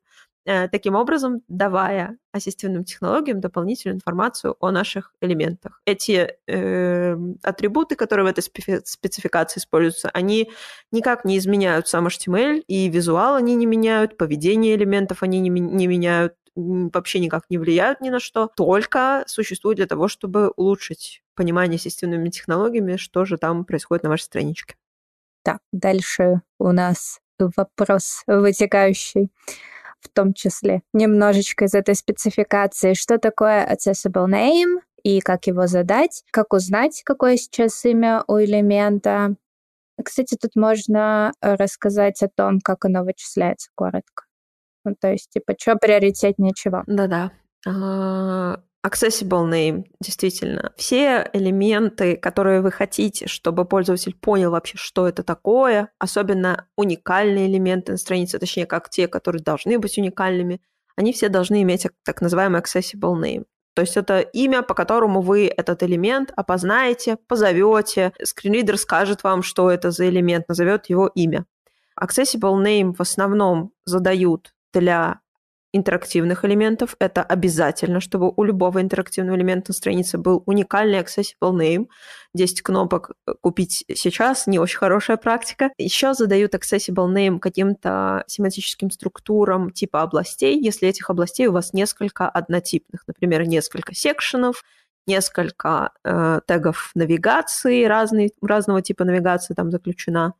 таким образом давая ассистивным технологиям дополнительную информацию о наших элементах. Эти э, атрибуты, которые в этой спецификации используются, они никак не изменяют сам HTML, и визуал они не меняют, поведение элементов они не, не меняют, вообще никак не влияют ни на что, только существуют для того, чтобы улучшить понимание ассистивными технологиями, что же там происходит на вашей страничке. Так, дальше у нас вопрос вытекающий в том числе немножечко из этой спецификации, что такое accessible name и как его задать, как узнать, какое сейчас имя у элемента. Кстати, тут можно рассказать о том, как оно вычисляется коротко. Ну, то есть, типа, что приоритетнее чего. Да-да. Accessible name, действительно. Все элементы, которые вы хотите, чтобы пользователь понял вообще, что это такое, особенно уникальные элементы на странице, точнее, как те, которые должны быть уникальными, они все должны иметь так называемый accessible name. То есть это имя, по которому вы этот элемент опознаете, позовете, скринридер скажет вам, что это за элемент, назовет его имя. Accessible name в основном задают для интерактивных элементов. Это обязательно, чтобы у любого интерактивного элемента на странице был уникальный accessible name. 10 кнопок э, купить сейчас не очень хорошая практика. Еще задают accessible name каким-то семантическим структурам типа областей, если этих областей у вас несколько однотипных. Например, несколько секшенов, несколько э, тегов навигации, разный, разного типа навигации там заключена.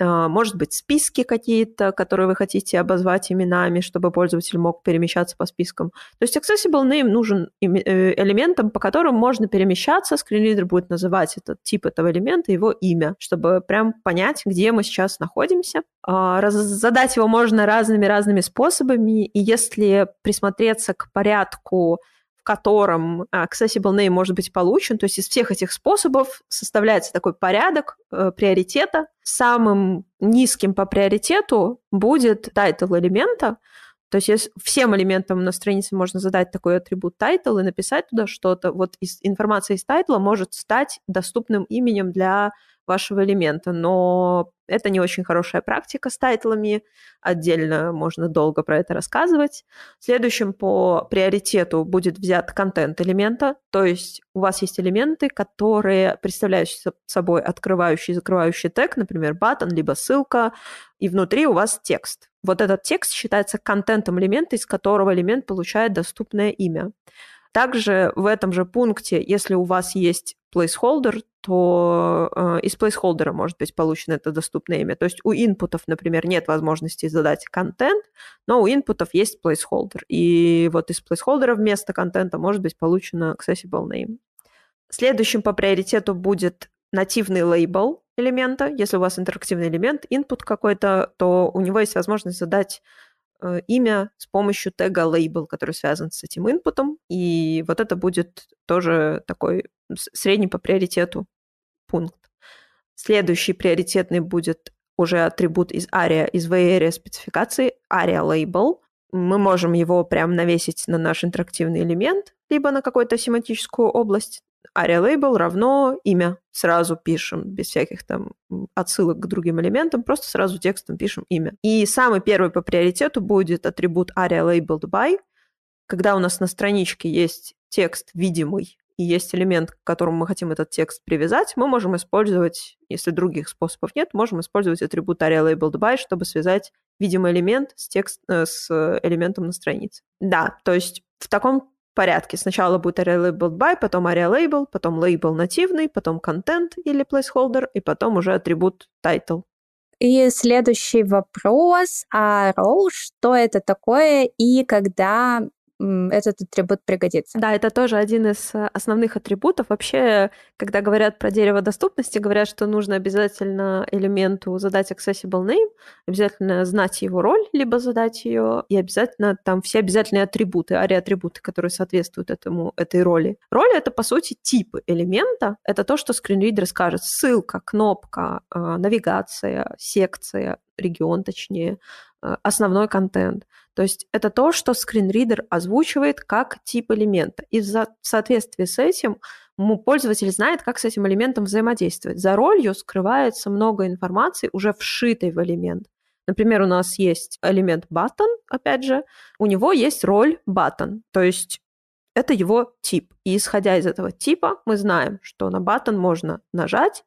А, может быть, списки какие-то, которые вы хотите обозвать именами, чтобы пользователь мог перемещаться по спискам. То есть accessible name нужен э, элементом, по которым можно перемещаться. Скринридер будет называть этот тип этого элемента, его имя, чтобы прям понять, где мы сейчас находимся. А, задать его можно разными-разными способами, и если присмотреться к порядку в котором accessible name может быть получен. То есть из всех этих способов составляется такой порядок э, приоритета. Самым низким по приоритету будет title элемента. То есть если всем элементам на странице можно задать такой атрибут title и написать туда что-то. Вот из, информация из тайтла может стать доступным именем для вашего элемента, но это не очень хорошая практика с тайтлами, отдельно можно долго про это рассказывать. Следующим по приоритету будет взят контент элемента, то есть у вас есть элементы, которые представляют собой открывающий и закрывающий тег, например, button, либо ссылка, и внутри у вас текст. Вот этот текст считается контентом элемента, из которого элемент получает доступное имя. Также в этом же пункте, если у вас есть placeholder, то э, из placeholder может быть получено это доступное имя. То есть у инпутов, например, нет возможности задать контент, но у инпутов есть placeholder. И вот из placeholder вместо контента может быть получено accessible name. Следующим по приоритету будет нативный лейбл элемента. Если у вас интерактивный элемент, input какой-то, то у него есть возможность задать Э, имя с помощью тега label, который связан с этим инпутом. И вот это будет тоже такой средний по приоритету пункт. Следующий приоритетный будет уже атрибут из ARIA, из VARIA спецификации, ARIA label. Мы можем его прям навесить на наш интерактивный элемент, либо на какую-то семантическую область aria label равно имя. Сразу пишем, без всяких там отсылок к другим элементам, просто сразу текстом пишем имя. И самый первый по приоритету будет атрибут aria labeled by, когда у нас на страничке есть текст видимый и есть элемент, к которому мы хотим этот текст привязать, мы можем использовать, если других способов нет, можем использовать атрибут aria_labeled_by, чтобы связать видимый элемент с, текст, э, с элементом на странице. Да, то есть в таком порядке. Сначала будет aria_labeled_by, потом aria_label, потом label нативный, потом content или placeholder, и потом уже атрибут title. И следующий вопрос. А row, что это такое и когда этот атрибут пригодится. Да, это тоже один из э, основных атрибутов. Вообще, когда говорят про дерево доступности, говорят, что нужно обязательно элементу задать accessible name, обязательно знать его роль, либо задать ее, и обязательно там все обязательные атрибуты, ари-атрибуты, которые соответствуют этому, этой роли. Роль — это, по сути, типы элемента. Это то, что скринридер скажет. Ссылка, кнопка, э, навигация, секция, регион точнее, основной контент. То есть это то, что скринридер озвучивает как тип элемента. И в соответствии с этим пользователь знает, как с этим элементом взаимодействовать. За ролью скрывается много информации, уже вшитой в элемент. Например, у нас есть элемент button, опять же, у него есть роль button, то есть это его тип. И исходя из этого типа, мы знаем, что на button можно нажать,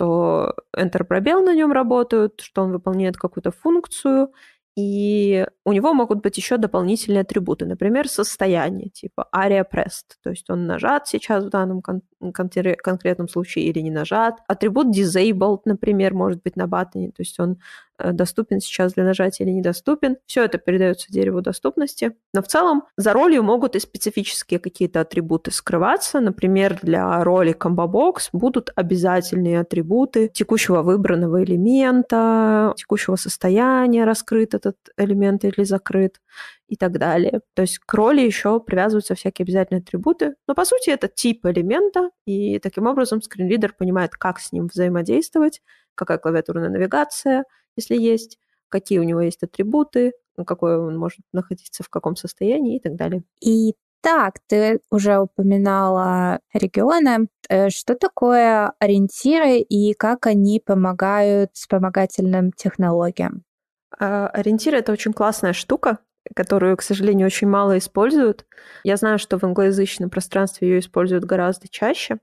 что Enter на нем работают, что он выполняет какую-то функцию, и у него могут быть еще дополнительные атрибуты, например, состояние, типа aria pressed, то есть он нажат сейчас в данном кон- конкретном случае или не нажат. Атрибут disabled, например, может быть на баттоне, то есть он Э, доступен сейчас для нажатия или недоступен. Все это передается дереву доступности. Но в целом за ролью могут и специфические какие-то атрибуты скрываться. Например, для роли Combo Box будут обязательные атрибуты текущего выбранного элемента, текущего состояния, раскрыт этот элемент или закрыт и так далее. То есть к роли еще привязываются всякие обязательные атрибуты. Но по сути это тип элемента, и таким образом скринридер понимает, как с ним взаимодействовать, какая клавиатурная навигация – если есть, какие у него есть атрибуты, какой он может находиться в каком состоянии и так далее. И так, ты уже упоминала регионы. Э, что такое ориентиры и как они помогают вспомогательным технологиям? А, ориентиры — это очень классная штука, которую, к сожалению, очень мало используют. Я знаю, что в англоязычном пространстве ее используют гораздо чаще.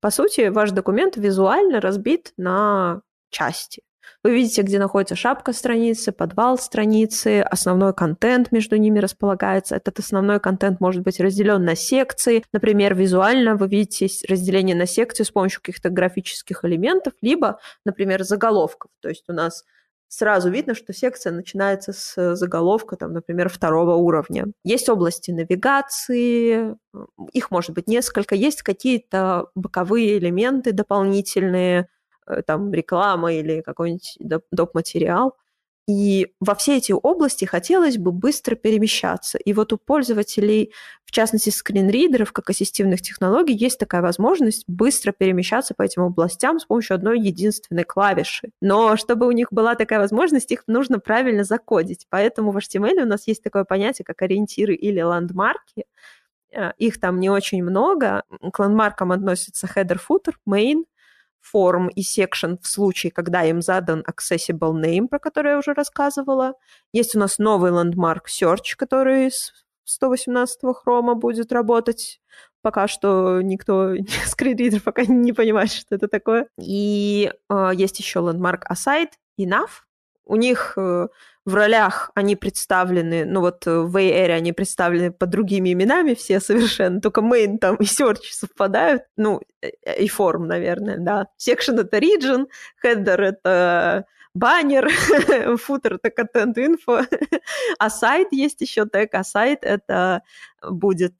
По сути, ваш документ визуально разбит на части. Вы видите, где находится шапка страницы, подвал страницы, основной контент между ними располагается. Этот основной контент может быть разделен на секции. Например, визуально вы видите разделение на секции с помощью каких-то графических элементов, либо, например, заголовков. То есть у нас сразу видно, что секция начинается с заголовка, там, например, второго уровня. Есть области навигации, их может быть несколько, есть какие-то боковые элементы дополнительные, Э, там реклама или какой-нибудь доп. материал. И во все эти области хотелось бы быстро перемещаться. И вот у пользователей, в частности скринридеров, как ассистивных технологий, есть такая возможность быстро перемещаться по этим областям с помощью одной единственной клавиши. Но чтобы у них была такая возможность, их нужно правильно закодить. Поэтому в HTML у нас есть такое понятие, как ориентиры или ландмарки. Э, их там не очень много. К ландмаркам относятся header, footer, main, форм и section в случае, когда им задан accessible name, про который я уже рассказывала. Есть у нас новый landmark search, который с 118 хрома будет работать. Пока что никто, скринридер пока не понимает, что это такое. И э, есть еще landmark aside, enough. У них э, в ролях они представлены, ну вот э, в A-Area они представлены под другими именами все совершенно, только main там и search совпадают, ну, э, и форм, наверное, да. Section — это region, header — это баннер, футер — это info, а сайт есть еще тег, а сайт — это будет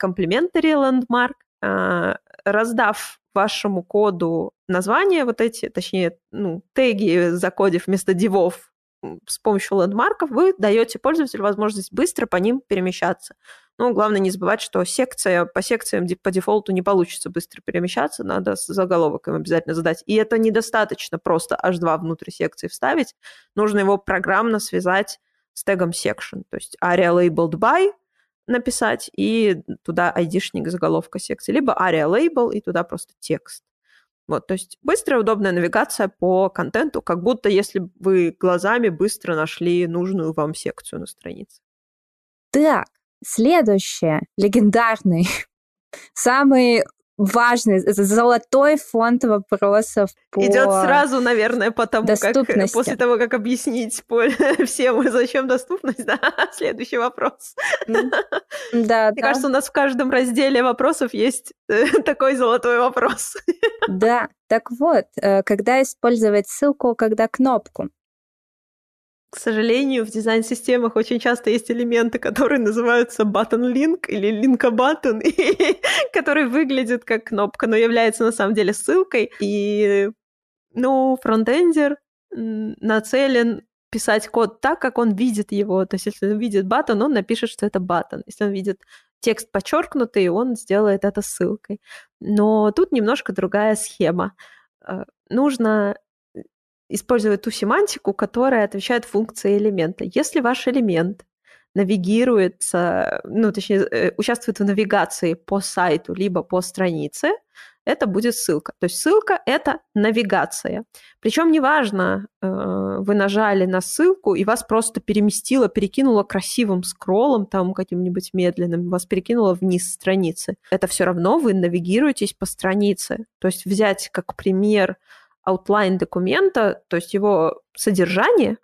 complimentary landmark, э, раздав вашему коду название вот эти, точнее, ну, теги закодив вместо дивов с помощью лендмарков вы даете пользователю возможность быстро по ним перемещаться. Ну, главное не забывать, что секция по секциям по дефолту не получится быстро перемещаться, надо заголовок им обязательно задать. И это недостаточно просто H2 внутрь секции вставить, нужно его программно связать с тегом section, то есть aria labeled by написать и туда айдишник заголовка секции, либо aria label и туда просто текст. Вот, то есть быстрая, удобная навигация по контенту, как будто если вы глазами быстро нашли нужную вам секцию на странице. Так, следующее. Легендарный Самый важный, золотой фонд вопросов по Идет сразу, наверное, потому как после того, как объяснить всем, зачем доступность, да, следующий вопрос. Да, Мне да. кажется, у нас в каждом разделе вопросов есть э, такой золотой вопрос. Да, так вот, э, когда использовать ссылку, когда кнопку? К сожалению, в дизайн-системах очень часто есть элементы, которые называются button link или link button, который выглядит как кнопка, но является на самом деле ссылкой. И, ну, фронтендер нацелен писать код так, как он видит его. То есть, если он видит батон, он напишет, что это батон. Если он видит текст подчеркнутый, он сделает это ссылкой. Но тут немножко другая схема. Э, нужно использовать ту семантику, которая отвечает функции элемента. Если ваш элемент навигируется, ну, точнее, э, участвует в навигации по сайту, либо по странице, это будет ссылка. То есть ссылка — это навигация. Причем неважно, э, вы нажали на ссылку, и вас просто переместило, перекинуло красивым скроллом, там каким-нибудь медленным, вас перекинуло вниз страницы. Это все равно вы навигируетесь по странице. То есть взять как пример outline документа, то есть его содержание,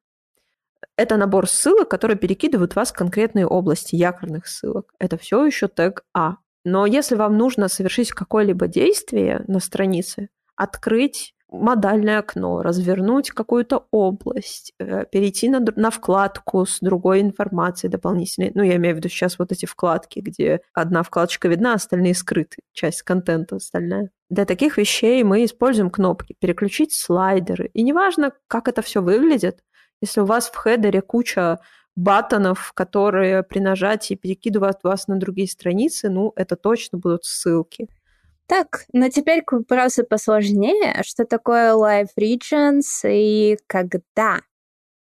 это набор ссылок, которые перекидывают вас в конкретные области якорных ссылок. Это все еще тег А. Но если вам нужно совершить какое-либо действие на странице, открыть модальное окно, развернуть какую-то область, э, перейти на, на вкладку с другой информацией дополнительной. Ну, я имею в виду сейчас вот эти вкладки, где одна вкладочка видна, остальные скрыты, часть контента остальная. Для таких вещей мы используем кнопки «Переключить слайдеры». И неважно, как это все выглядит, если у вас в хедере куча батонов, которые при нажатии перекидывают вас на другие страницы, ну, это точно будут ссылки. Так, но теперь к вопросу посложнее. Что такое Live Regions и когда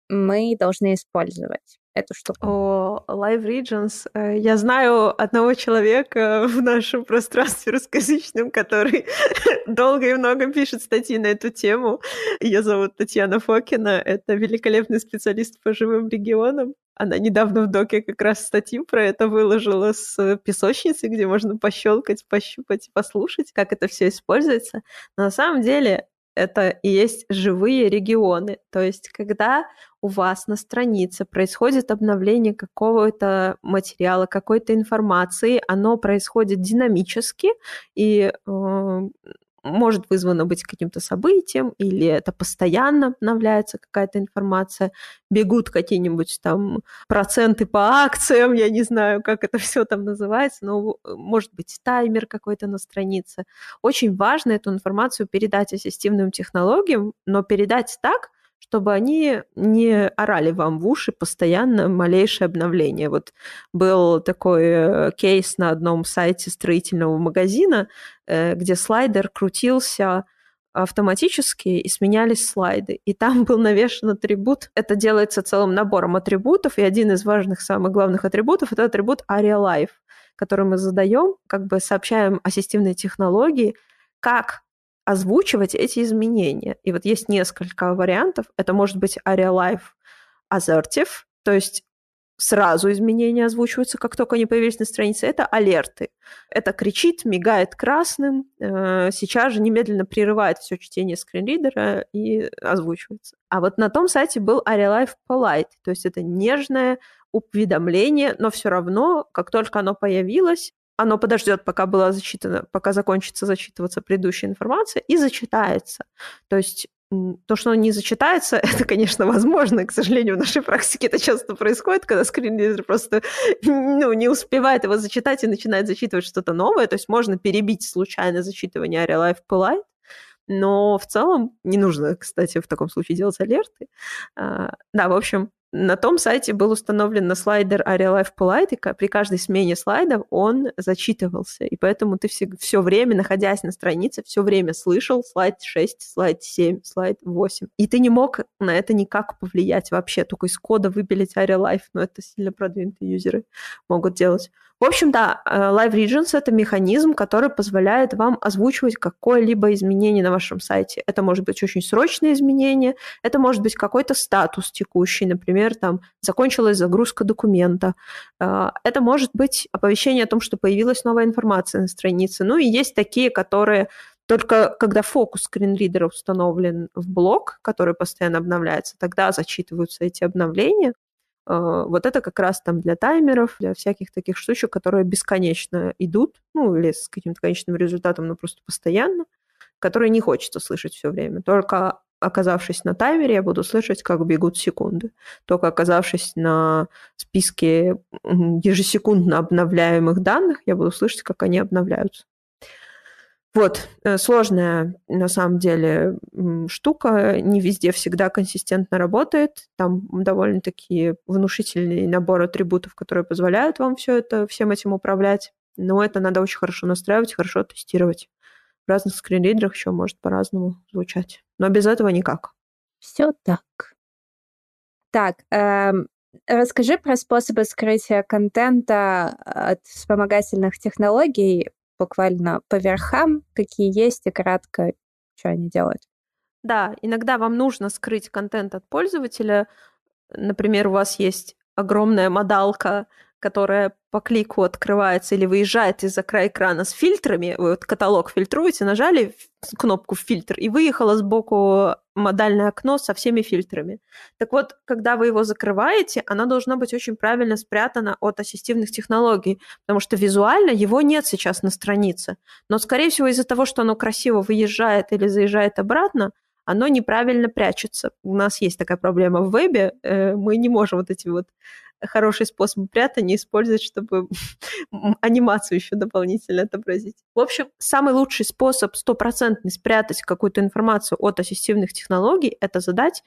мы должны использовать? эту штуку? О, Live Regions. Э, я знаю одного человека в нашем пространстве русскоязычном, который долго и много пишет статьи на эту тему. Ее зовут Татьяна Фокина. Это великолепный специалист по живым регионам. Она недавно в доке как раз статью про это выложила с песочницы, где можно пощелкать, пощупать, послушать, как это все используется. Но на самом деле это и есть живые регионы. То есть, когда у вас на странице происходит обновление какого-то материала, какой-то информации, оно происходит динамически, и э, может вызвано быть каким-то событием, или это постоянно обновляется какая-то информация, бегут какие-нибудь там проценты по акциям, я не знаю, как это все там называется, но может быть таймер какой-то на странице. Очень важно эту информацию передать ассистивным технологиям, но передать так, чтобы они не орали вам в уши постоянно малейшее обновление. Вот был такой э, кейс на одном сайте строительного магазина, э, где слайдер крутился автоматически и сменялись слайды. И там был навешен атрибут. Это делается целым набором атрибутов, и один из важных, самых главных атрибутов — это атрибут Aria Life, который мы задаем, как бы сообщаем ассистивной технологии, как озвучивать эти изменения. И вот есть несколько вариантов. Это может быть Aria Life Assertive, то есть сразу изменения озвучиваются, как только они появились на странице. Это алерты. Это кричит, мигает красным, э, сейчас же немедленно прерывает все чтение скринридера и озвучивается. А вот на том сайте был Aria Life Polite, то есть это нежное уведомление, но все равно, как только оно появилось, оно подождет, пока была зачитана, пока закончится зачитываться предыдущая информация, и зачитается. То есть то, что оно не зачитается, это, конечно, возможно. К сожалению, в нашей практике это часто происходит, когда скринридер просто ну, не успевает его зачитать и начинает зачитывать что-то новое. То есть можно перебить случайное зачитывание Aria Life Polite, но в целом не нужно, кстати, в таком случае делать алерты. А, да, в общем, на том сайте был установлен слайдер Aria Life Polite, и при каждой смене слайдов он зачитывался. И поэтому ты все, все время, находясь на странице, все время слышал слайд 6, слайд 7, слайд 8. И ты не мог на это никак повлиять вообще, только из кода выпилить Aria Life, но это сильно продвинутые юзеры могут делать. В общем, да, э, Live Regions — это механизм, который позволяет вам озвучивать какое-либо изменение на вашем сайте. Это может быть очень срочное изменение, это может быть какой-то статус текущий, например, там закончилась загрузка документа. Э, это может быть оповещение о том, что появилась новая информация на странице. Ну и есть такие, которые только когда фокус скринридера установлен в блок, который постоянно обновляется, тогда зачитываются эти обновления. А, вот это как раз там для таймеров, для всяких таких штучек, которые бесконечно идут, ну, или с каким-то конечным результатом, но просто постоянно, которые не хочется слышать все время. Только оказавшись на таймере, я буду слышать, как бегут секунды. Только оказавшись на списке ежесекундно обновляемых данных, я буду слышать, как они обновляются. Вот, э, сложная на самом деле штука, не везде всегда консистентно работает. Там довольно-таки внушительный набор атрибутов, которые позволяют вам все это, всем этим управлять. Но это надо очень хорошо настраивать, хорошо тестировать. В разных скринридерах еще может по-разному звучать. Но без этого никак. Все так. Так, эм, расскажи про способы скрытия контента от вспомогательных технологий буквально по верхам, какие есть, и кратко, что они делают. Да, иногда вам нужно скрыть контент от пользователя. Например, у вас есть огромная модалка, которая по клику открывается или выезжает из-за края экрана с фильтрами, вы вот каталог фильтруете, нажали кнопку «фильтр» и выехало сбоку модальное окно со всеми фильтрами. Так вот, когда вы его закрываете, оно должно быть очень правильно спрятано от ассистивных технологий, потому что визуально его нет сейчас на странице. Но, скорее всего, из-за того, что оно красиво выезжает или заезжает обратно, оно неправильно прячется. У нас есть такая проблема в вебе, э, мы не можем вот эти вот хороший способ прятания использовать, чтобы анимацию еще дополнительно отобразить. В общем, самый лучший способ стопроцентно спрятать какую-то информацию от ассистивных технологий – это задать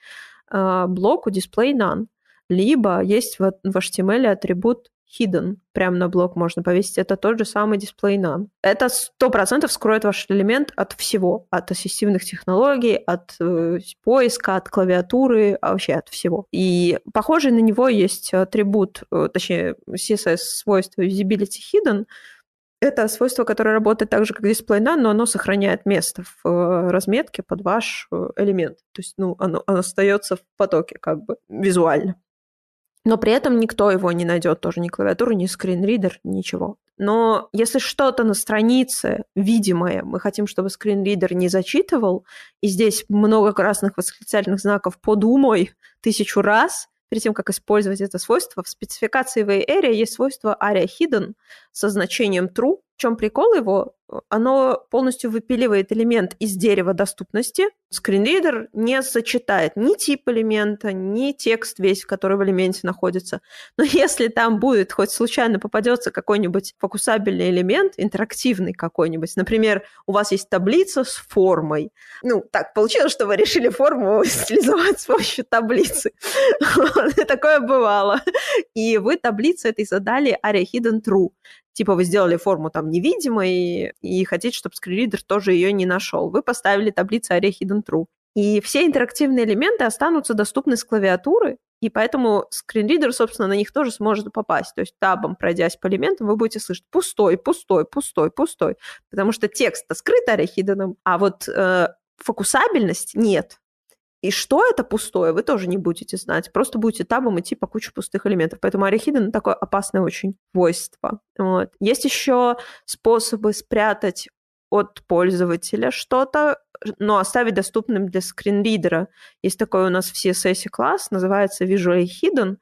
э, блоку display none. Либо есть в, в HTML атрибут hidden, прямо на блок можно повесить. Это тот же самый display none. Это сто процентов скроет ваш элемент от всего, от ассистивных технологий, от э, поиска, от клавиатуры, а вообще от всего. И похожий на него есть атрибут, э, точнее, CSS свойство visibility hidden, это свойство, которое работает так же, как display none, но оно сохраняет место в э, разметке под ваш э, элемент. То есть, ну, оно, оно остается в потоке как бы визуально. Но при этом никто его не найдет, тоже ни клавиатуру, ни скринридер, ничего. Но если что-то на странице видимое, мы хотим, чтобы скринридер не зачитывал, и здесь много красных восклицательных знаков «подумай» тысячу раз, перед тем, как использовать это свойство, в спецификации в area есть свойство aria hidden со значением true. В чем прикол его? Оно полностью выпиливает элемент из дерева доступности. Скринридер не сочетает ни тип элемента, ни текст весь, который в элементе находится. Но если там будет, хоть случайно попадется какой-нибудь фокусабельный элемент, интерактивный какой-нибудь, например, у вас есть таблица с формой. Ну, так получилось, что вы решили форму стилизовать с помощью таблицы. Такое бывало. И вы таблице этой задали aria hidden true типа вы сделали форму там невидимой и хотите, чтобы скринридер тоже ее не нашел. Вы поставили таблицу array hidden true. И все интерактивные элементы останутся доступны с клавиатуры, и поэтому скринридер, собственно, на них тоже сможет попасть. То есть табом, пройдясь по элементам, вы будете слышать пустой, пустой, пустой, пустой. Потому что текст скрыт арехиденом, а вот э, фокусабельность нет. И что это пустое, вы тоже не будете знать. Просто будете табом идти по куче пустых элементов. Поэтому орехиден такое опасное очень свойство. Вот. Есть еще способы спрятать от пользователя что-то, но оставить доступным для скринридера. Есть такой у нас в CSS класс, называется Visual Hidden,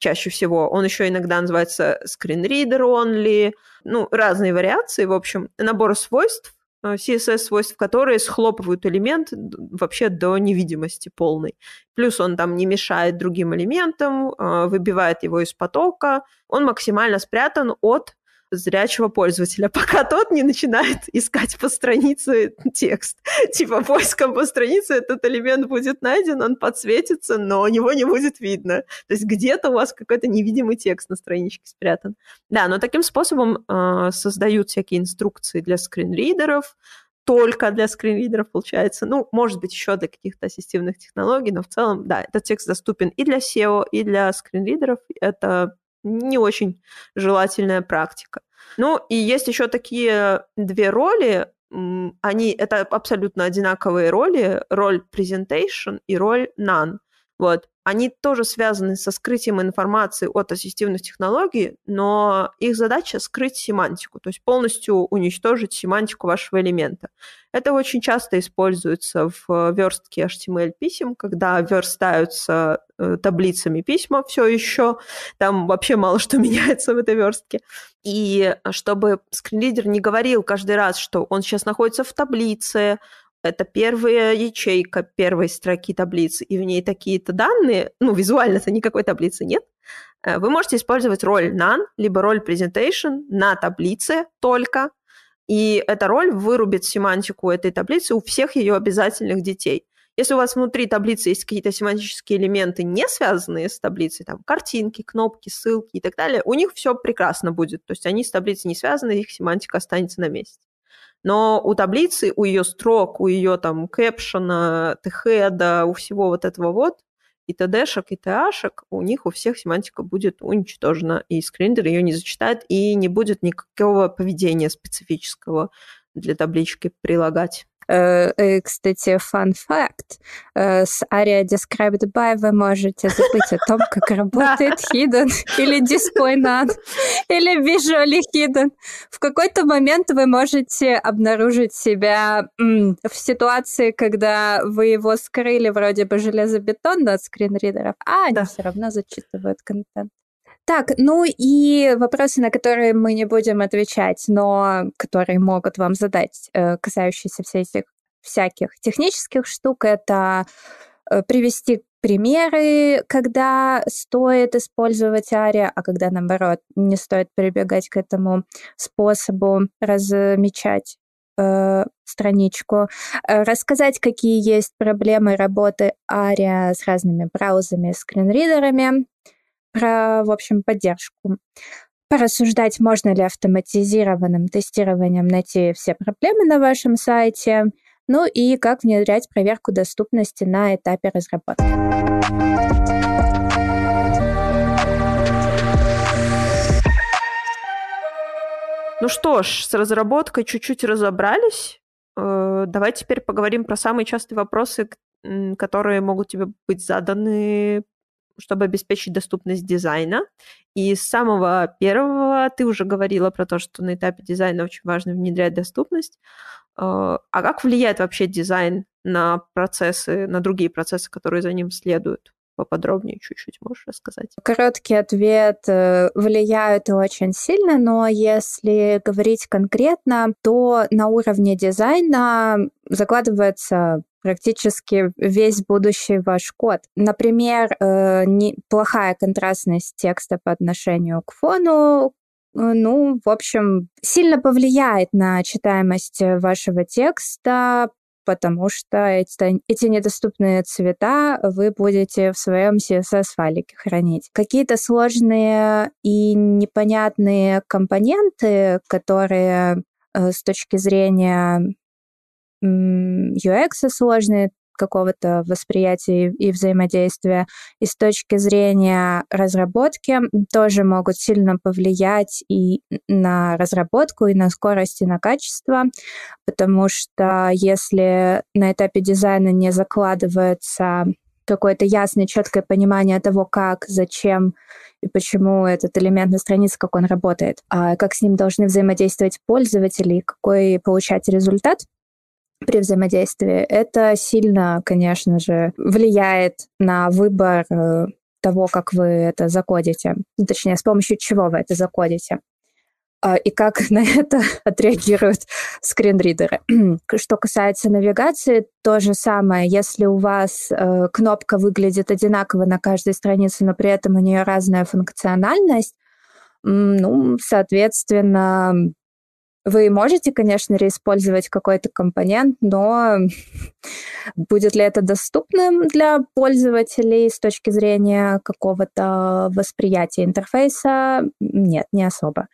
чаще всего. Он еще иногда называется Screen Only. Ну, разные вариации, в общем. Набор свойств, CSS-свойств, которые схлопывают элемент вообще до невидимости полной. Плюс он там не мешает другим элементам, э, выбивает его из потока. Он максимально спрятан от зрячего пользователя, пока тот не начинает искать по странице текст. Типа поиском по странице этот элемент будет найден, он подсветится, но него не будет видно. То есть где-то у вас какой-то невидимый текст на страничке спрятан. Да, но таким способом э, создают всякие инструкции для скринридеров, только для скринридеров получается. Ну, может быть, еще для каких-то ассистивных технологий, но в целом, да, этот текст доступен и для SEO, и для скринридеров. Это не очень желательная практика. Ну, и есть еще такие две роли, они, это абсолютно одинаковые роли, роль presentation и роль none. Вот они тоже связаны со скрытием информации от ассистивных технологий, но их задача скрыть семантику, то есть полностью уничтожить семантику вашего элемента. Это очень часто используется в верстке HTML-писем, когда верстаются э, таблицами письма все еще, там вообще мало что меняется в этой верстке. И чтобы скринридер не говорил каждый раз, что он сейчас находится в таблице, это первая ячейка первой строки таблицы, и в ней такие-то данные, ну, визуально-то никакой таблицы нет, э, вы можете использовать роль none, либо роль presentation на таблице только, и эта роль вырубит семантику этой таблицы у всех ее обязательных детей. Если у вас внутри таблицы есть какие-то семантические элементы, не связанные с таблицей, там картинки, кнопки, ссылки и так далее, у них все прекрасно будет. То есть они с таблицей не связаны, их семантика останется на месте. Но у таблицы, у ее строк, у ее там кэпшена, тхеда, у всего вот этого вот, и ТДшек, и ТАшек, у них у всех семантика будет уничтожена, и скриндер ее не зачитает, и не будет никакого поведения специфического для таблички прилагать. Э, э, кстати, fun fact. Э, с ARIA Described By вы можете забыть о том, как работает Hidden или Display None или Visually Hidden. В какой-то момент вы можете обнаружить себя в ситуации, когда вы его скрыли вроде бы железобетонно от скринридеров, а они все равно зачитывают контент. Так, ну и вопросы, на которые мы не будем отвечать, но которые могут вам задать, э, касающиеся всех всяких технических штук, это э, привести примеры, когда стоит использовать ария, а когда, наоборот, не стоит прибегать к этому способу размечать э, страничку, рассказать, какие есть проблемы работы ария с разными браузерами, скринридерами, про, в общем, поддержку. Порассуждать, можно ли автоматизированным тестированием найти все проблемы на вашем сайте, ну и как внедрять проверку доступности на этапе разработки. Ну что ж, с разработкой чуть-чуть разобрались. Э, давай теперь поговорим про самые частые вопросы, которые могут тебе быть заданы чтобы обеспечить доступность дизайна. И с самого первого ты уже говорила про то, что на этапе дизайна очень важно внедрять доступность. А, а как влияет вообще дизайн на процессы, на другие процессы, которые за ним следуют? поподробнее чуть-чуть можешь рассказать? Короткий ответ. Э, влияют очень сильно, но если говорить конкретно, то на уровне дизайна закладывается практически весь будущий ваш код. Например, э, не, плохая контрастность текста по отношению к фону, э, ну, в общем, сильно повлияет на читаемость вашего текста, потому что эти, эти недоступные цвета вы будете в своем CSS-файлике хранить. Какие-то сложные и непонятные компоненты, которые э, с точки зрения UX сложные, какого-то восприятия и взаимодействия, и с точки зрения разработки тоже могут сильно повлиять и на разработку, и на скорость, и на качество, потому что если на этапе дизайна не закладывается какое-то ясное, четкое понимание того, как, зачем и почему этот элемент на странице, как он работает, а как с ним должны взаимодействовать пользователи, какой получать результат, при взаимодействии. Это сильно, конечно же, влияет на выбор э, того, как вы это закодите. Ну, точнее, с помощью чего вы это закодите. А, и как на это отреагируют скринридеры. Что касается навигации, то же самое. Если у вас э, кнопка выглядит одинаково на каждой странице, но при этом у нее разная функциональность, ну, соответственно, вы можете, конечно, реиспользовать какой-то компонент, но будет ли это доступным для пользователей с точки зрения какого-то восприятия интерфейса? Нет, не особо.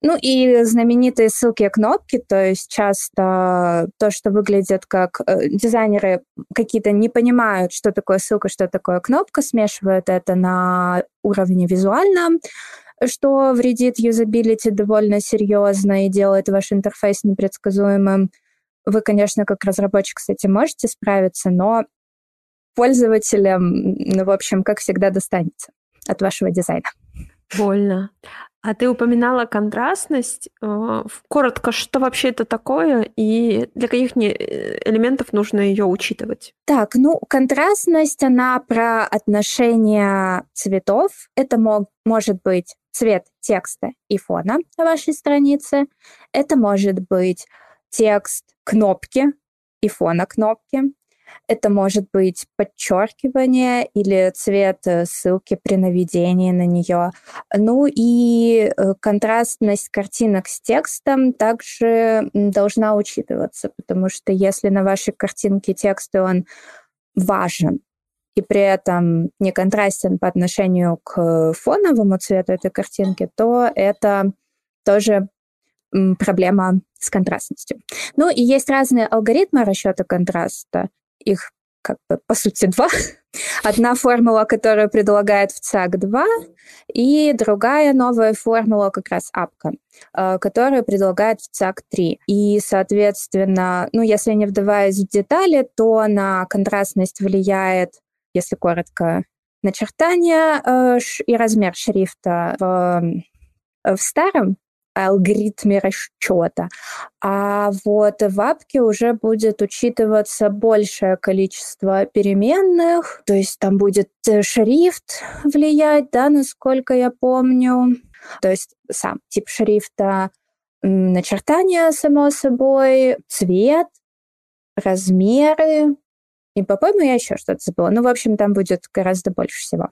Ну и знаменитые ссылки и кнопки, то есть часто то, что выглядит как э, дизайнеры какие-то не понимают, что такое ссылка, что такое кнопка, смешивают это на уровне визуальном, что вредит юзабилити довольно серьезно и делает ваш интерфейс непредсказуемым. Вы, конечно, как разработчик с этим можете справиться, но пользователям, ну, в общем, как всегда, достанется от вашего дизайна. Больно. А ты упоминала контрастность. Э, коротко, что вообще это такое и для каких э, элементов нужно ее учитывать? Так, ну, контрастность, она про отношение цветов. Это мог, может быть цвет текста и фона на вашей странице. Это может быть текст кнопки и фона кнопки. Это может быть подчеркивание или цвет э, ссылки при наведении на нее. Ну и э, контрастность картинок с текстом также должна учитываться, потому что если на вашей картинке текст, и он важен, и при этом не контрастен по отношению к фоновому цвету этой картинки, то это тоже проблема с контрастностью. Ну и есть разные алгоритмы расчета контраста их как бы, по сути, два. Одна формула, которую предлагает в ЦАК-2, и другая новая формула, как раз апка, э, которую предлагает в ЦАК-3. И, соответственно, ну, если не вдаваясь в детали, то на контрастность влияет, если коротко, начертание э, и размер шрифта в, в старом алгоритме расчета. А вот в апке уже будет учитываться большее количество переменных, то есть там будет э, шрифт влиять, да, насколько я помню. То есть сам тип шрифта, начертание, само собой, цвет, размеры, и, по-моему, я еще что-то забыла. Ну, в общем, там будет гораздо больше всего.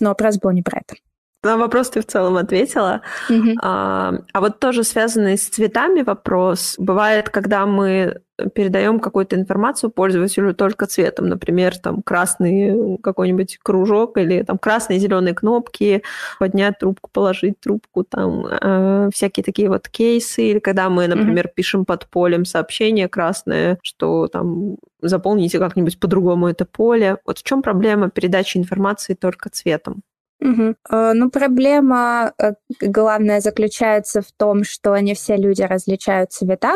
Но вопрос был не про это. На вопрос ты в целом ответила. Mm-hmm. А, а вот тоже связанный с цветами вопрос. Бывает, когда мы передаем какую-то информацию пользователю только цветом, например, там красный какой-нибудь кружок или там красные зеленые кнопки, поднять трубку, положить трубку, там э, всякие такие вот кейсы, или когда мы, например, mm-hmm. пишем под полем сообщение красное, что там заполните как-нибудь по-другому это поле. Вот в чем проблема передачи информации только цветом? Угу. Ну, проблема э, главная заключается в том, что не все люди различают цвета,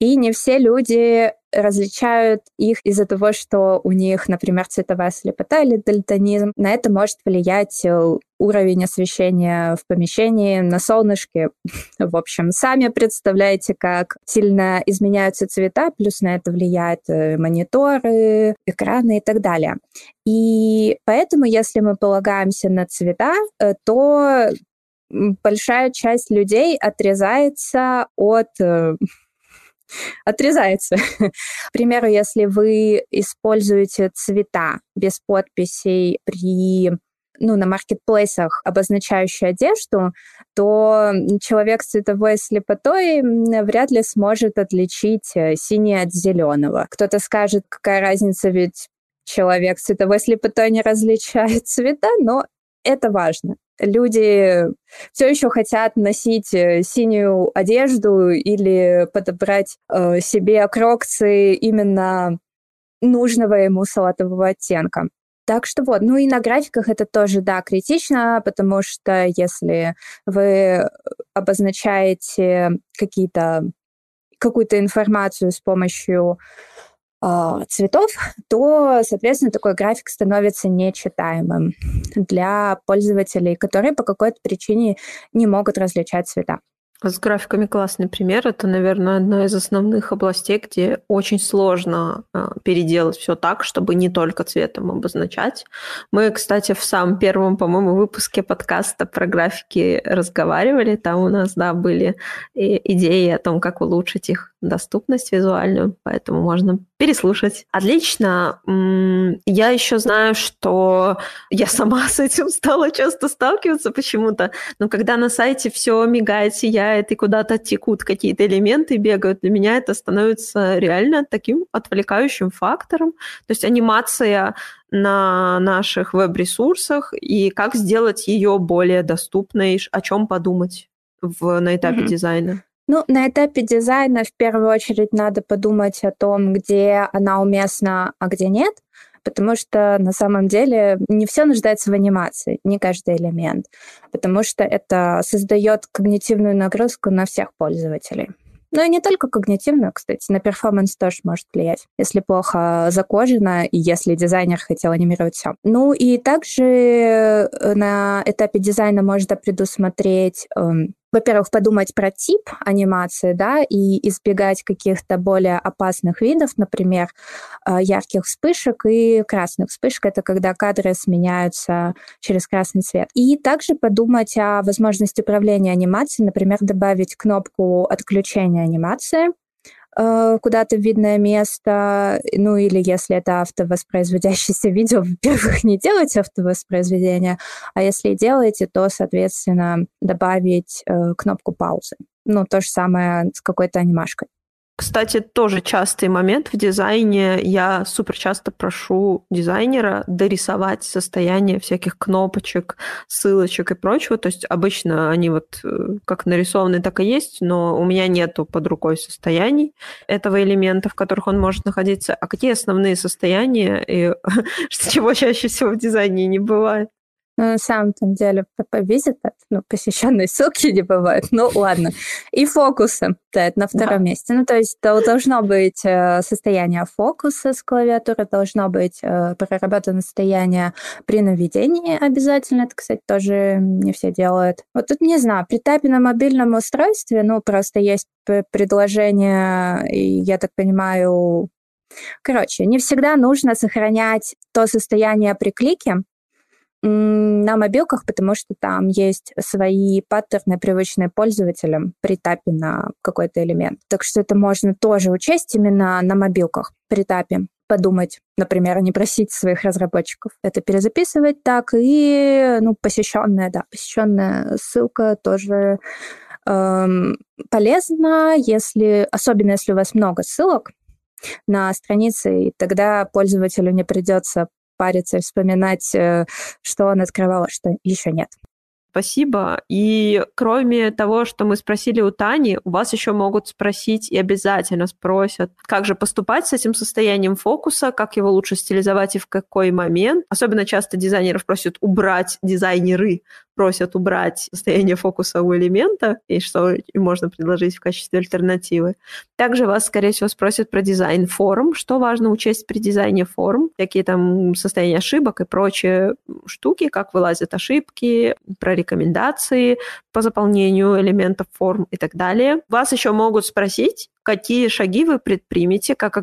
и не все люди различают их из-за того, что у них, например, цветовая слепота или дальтонизм. На это может влиять э, уровень освещения в помещении на солнышке. В общем, сами представляете, как сильно изменяются цвета, плюс на это влияют э, мониторы, экраны и так далее. И поэтому, если мы полагаемся на цвета, э, то большая часть людей отрезается от отрезается. К примеру, если вы используете цвета без подписей при ну, на маркетплейсах, обозначающие одежду, то человек с цветовой слепотой вряд ли сможет отличить э, синий от зеленого. Кто-то скажет, какая разница, ведь человек с цветовой слепотой не различает цвета, но это важно люди все еще хотят носить э, синюю одежду или подобрать э, себе кроксы именно нужного ему салатового оттенка. Так что вот, ну и на графиках это тоже, да, критично, потому что если вы обозначаете какие-то какую-то информацию с помощью цветов, то, соответственно, такой график становится нечитаемым для пользователей, которые по какой-то причине не могут различать цвета. С графиками классный пример. Это, наверное, одна из основных областей, где очень сложно э, переделать все так, чтобы не только цветом обозначать. Мы, кстати, в самом первом, по-моему, выпуске подкаста про графики разговаривали. Там у нас, да, были идеи о том, как улучшить их доступность визуальную, поэтому можно переслушать. Отлично. Я еще знаю, что я сама с этим стала часто сталкиваться почему-то, но когда на сайте все мигает, сияет и куда-то текут какие-то элементы, бегают, для меня это становится реально таким отвлекающим фактором. То есть анимация на наших веб-ресурсах и как сделать ее более доступной, о чем подумать в, на этапе mm-hmm. дизайна. Ну, на этапе дизайна в первую очередь надо подумать о том, где она уместна, а где нет. Потому что на самом деле не все нуждается в анимации, не каждый элемент, потому что это создает когнитивную нагрузку на всех пользователей. Ну и не только когнитивную, кстати, на перформанс тоже может влиять, если плохо закожено и если дизайнер хотел анимировать все. Ну и также э, на этапе дизайна можно предусмотреть эм, во-первых, подумать про тип анимации, да, и избегать каких-то более опасных видов, например, э, ярких вспышек и красных вспышек. Это когда кадры сменяются через красный цвет. И также подумать о возможности управления анимацией, например, добавить кнопку отключения анимации, куда-то в видное место, ну или если это автовоспроизводящееся видео, во-первых, не делайте автовоспроизведение, а если делаете, то, соответственно, добавить э, кнопку паузы. Ну, то же самое с какой-то анимашкой. Кстати, тоже частый момент в дизайне. Я супер часто прошу дизайнера дорисовать состояние всяких кнопочек, ссылочек и прочего. То есть обычно они вот э, как нарисованы, так и есть, но у меня нету под рукой состояний этого элемента, в которых он может находиться. А какие основные состояния и чего чаще всего в дизайне не бывает? Ну, на самом деле, визита, ну, посещенные ссылки не бывают, ну, ладно. И фокусы, да, это на втором да. месте. Ну, то есть должно быть э, состояние фокуса с клавиатуры, должно быть э, проработано состояние при наведении обязательно. Это, кстати, тоже не все делают. Вот тут, не знаю, при тапе на мобильном устройстве, ну, просто есть предложение, и, я так понимаю, Короче, не всегда нужно сохранять то состояние при клике, на мобилках, потому что там есть свои паттерны, привычные пользователям при тапе на какой-то элемент. Так что это можно тоже учесть именно на мобилках при тапе подумать, например, не просить своих разработчиков это перезаписывать так, и, ну, посещенная, да, посещенная ссылка тоже эм, полезна, если, особенно если у вас много ссылок на странице, и тогда пользователю не придется париться вспоминать, э, что он открывал, а что еще нет. Спасибо. И кроме того, что мы спросили у Тани, у вас еще могут спросить и обязательно спросят, как же поступать с этим состоянием фокуса, как его лучше стилизовать и в какой момент. Особенно часто дизайнеров просят убрать, дизайнеры просят убрать состояние фокуса у элемента, и что можно предложить в качестве альтернативы. Также вас, скорее всего, спросят про дизайн форм, что важно учесть при дизайне форм, какие там состояния ошибок и прочие штуки, как вылазят ошибки, про рекомендации по заполнению элементов форм и так далее. Вас еще могут спросить, какие шаги вы предпримете как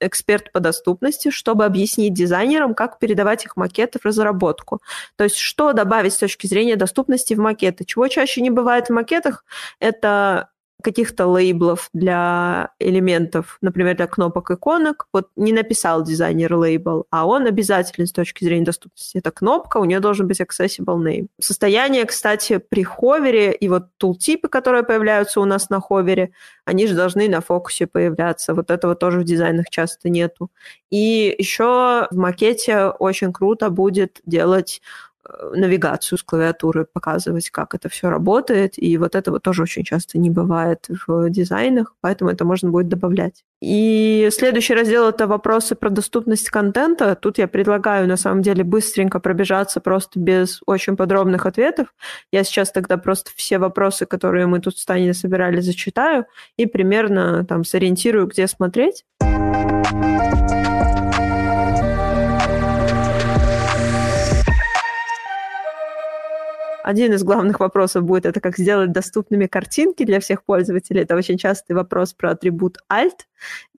эксперт по доступности, чтобы объяснить дизайнерам, как передавать их макеты в разработку. То есть что добавить с точки зрения доступности в макеты. Чего чаще не бывает в макетах, это каких-то лейблов для элементов, например, для кнопок иконок. Вот не написал дизайнер лейбл, а он обязателен с точки зрения доступности. Это кнопка, у нее должен быть accessible name. Состояние, кстати, при ховере и вот тултипы, которые появляются у нас на ховере, они же должны на фокусе появляться. Вот этого тоже в дизайнах часто нету. И еще в макете очень круто будет делать навигацию с клавиатуры, показывать, как это все работает. И вот этого тоже очень часто не бывает в дизайнах, поэтому это можно будет добавлять. И следующий раздел – это вопросы про доступность контента. Тут я предлагаю, на самом деле, быстренько пробежаться просто без очень подробных ответов. Я сейчас тогда просто все вопросы, которые мы тут с Таней собирали, зачитаю и примерно там сориентирую, где смотреть. Один из главных вопросов будет это как сделать доступными картинки для всех пользователей. Это очень частый вопрос про атрибут Alt.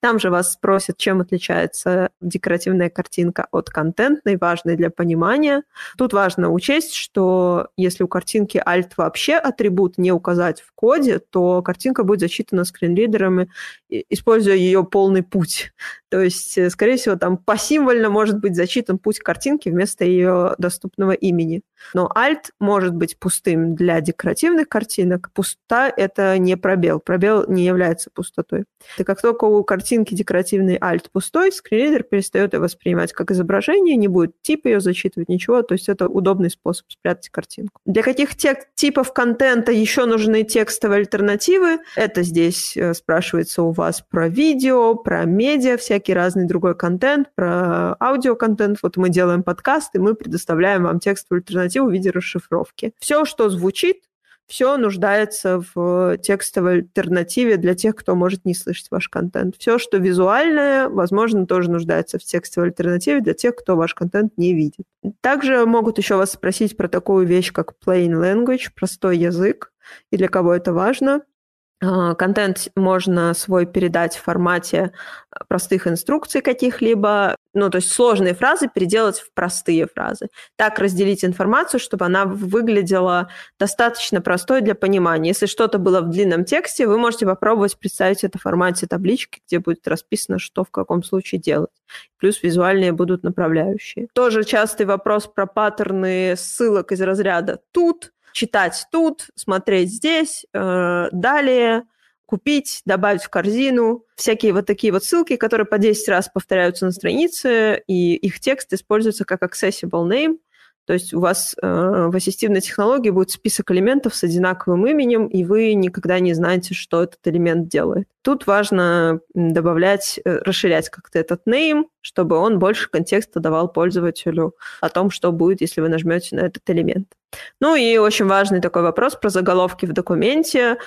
Там же вас спросят, чем отличается декоративная картинка от контентной, важной для понимания. Тут важно учесть, что если у картинки alt вообще атрибут не указать в коде, то картинка будет зачитана скринридерами, используя ее полный путь. То есть, э, скорее всего, там посимвольно может быть зачитан путь картинки вместо ее доступного имени. Но alt может быть пустым для декоративных картинок. Пуста – это не пробел. Пробел не является пустотой. И как только у картинки декоративный альт пустой, скринридер перестает ее воспринимать как изображение, не будет тип ее зачитывать, ничего. То есть это удобный способ спрятать картинку. Для каких тех типов контента еще нужны текстовые альтернативы? Это здесь э, спрашивается у вас про видео, про медиа, всякие всякий разный другой контент, про аудиоконтент. Вот мы делаем подкаст, и мы предоставляем вам текстовую альтернативу в виде расшифровки. Все, что звучит, все нуждается в текстовой альтернативе для тех, кто может не слышать ваш контент. Все, что визуальное, возможно, тоже нуждается в текстовой альтернативе для тех, кто ваш контент не видит. Также могут еще вас спросить про такую вещь, как plain language, простой язык, и для кого это важно. А, контент можно свой передать в формате а, простых инструкций каких-либо, ну, то есть сложные фразы переделать в простые фразы. Так разделить информацию, чтобы она выглядела достаточно простой для понимания. Если что-то было в длинном тексте, вы можете попробовать представить это в формате таблички, где будет расписано, что в каком случае делать. Плюс визуальные будут направляющие. Тоже частый вопрос про паттерны ссылок из разряда «тут», читать тут, смотреть здесь, э, далее, купить, добавить в корзину. Всякие вот такие вот ссылки, которые по 10 раз повторяются на странице, и их текст используется как accessible name, то есть у вас э, в ассистивной технологии будет список элементов с одинаковым именем, и вы никогда не знаете, что этот элемент делает. Тут важно добавлять, э, расширять как-то этот name, чтобы он больше контекста давал пользователю о том, что будет, если вы нажмете на этот элемент. Ну и очень важный такой вопрос про заголовки в документе